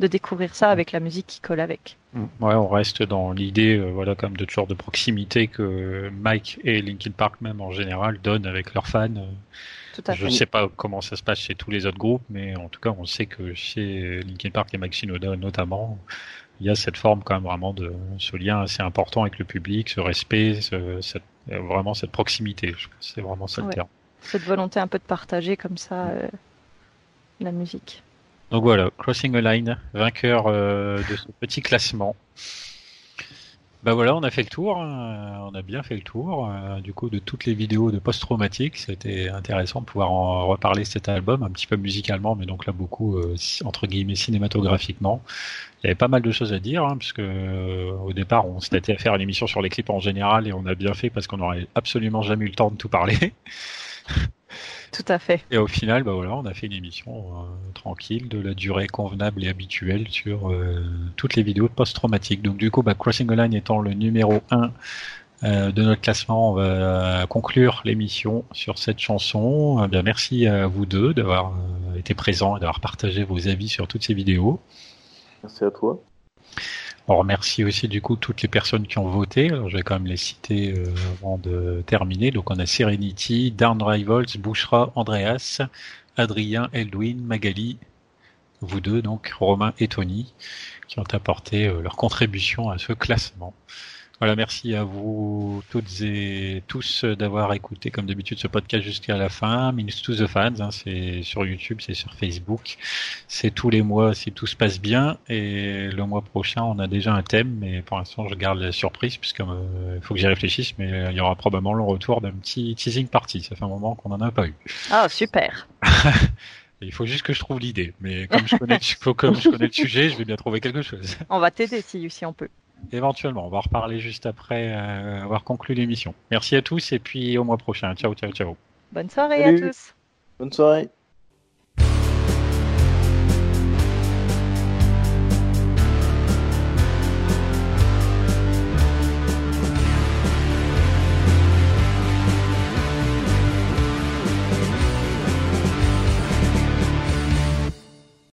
de découvrir ça avec la musique qui colle avec. Mm. Ouais, on reste dans l'idée, euh, voilà, comme de toujours de proximité que Mike et Linkin Park même en général donnent avec leurs fans. Tout à Je ne sais pas comment ça se passe chez tous les autres groupes, mais en tout cas, on sait que chez Linkin Park et Mike Shinoda notamment, il y a cette forme quand même vraiment de ce lien assez important avec le public, ce respect, cette, vraiment cette proximité. C'est vraiment ça le terme. Cette volonté un peu de partager comme ça euh, la musique. Donc voilà, Crossing a Line, vainqueur euh, de ce petit classement. Bah voilà, on a fait le tour, hein. on a bien fait le tour. Euh, du coup, de toutes les vidéos de post-traumatique, c'était intéressant de pouvoir en reparler cet album, un petit peu musicalement, mais donc là beaucoup euh, entre guillemets cinématographiquement. Il y avait pas mal de choses à dire, hein, puisque au départ, on s'était à faire une émission sur les clips en général, et on a bien fait parce qu'on n'aurait absolument jamais eu le temps de tout parler. Tout à fait. Et au final, bah voilà, on a fait une émission euh, tranquille, de la durée convenable et habituelle sur euh, toutes les vidéos post-traumatiques. Donc du coup, bah, Crossing the Line étant le numéro 1 euh, de notre classement, on va conclure l'émission sur cette chanson. Eh bien, merci à vous deux d'avoir été présents et d'avoir partagé vos avis sur toutes ces vidéos. Merci à toi. On remercie aussi du coup toutes les personnes qui ont voté. Alors, je vais quand même les citer euh, avant de terminer. Donc on a Serenity, Down Rivals, Bouchra, Andreas, Adrien, Eldwin, Magali, vous deux donc, Romain et Tony, qui ont apporté euh, leur contribution à ce classement. Voilà, merci à vous toutes et tous d'avoir écouté comme d'habitude ce podcast jusqu'à la fin. Minutes to the fans, hein, c'est sur YouTube, c'est sur Facebook, c'est tous les mois si tout se passe bien. Et le mois prochain, on a déjà un thème, mais pour l'instant, je garde la surprise puisque euh, il faut que j'y réfléchisse. Mais il y aura probablement le retour d'un petit teasing party. Ça fait un moment qu'on en a pas eu. Ah super. Il faut juste que je trouve l'idée, mais comme je connais, comme je connais le sujet, je vais bien trouver quelque chose. On va t'aider si, si on peut. Éventuellement, on va en reparler juste après euh, avoir conclu l'émission. Merci à tous et puis au mois prochain. Ciao, ciao, ciao. Bonne soirée à tous. Bonne soirée.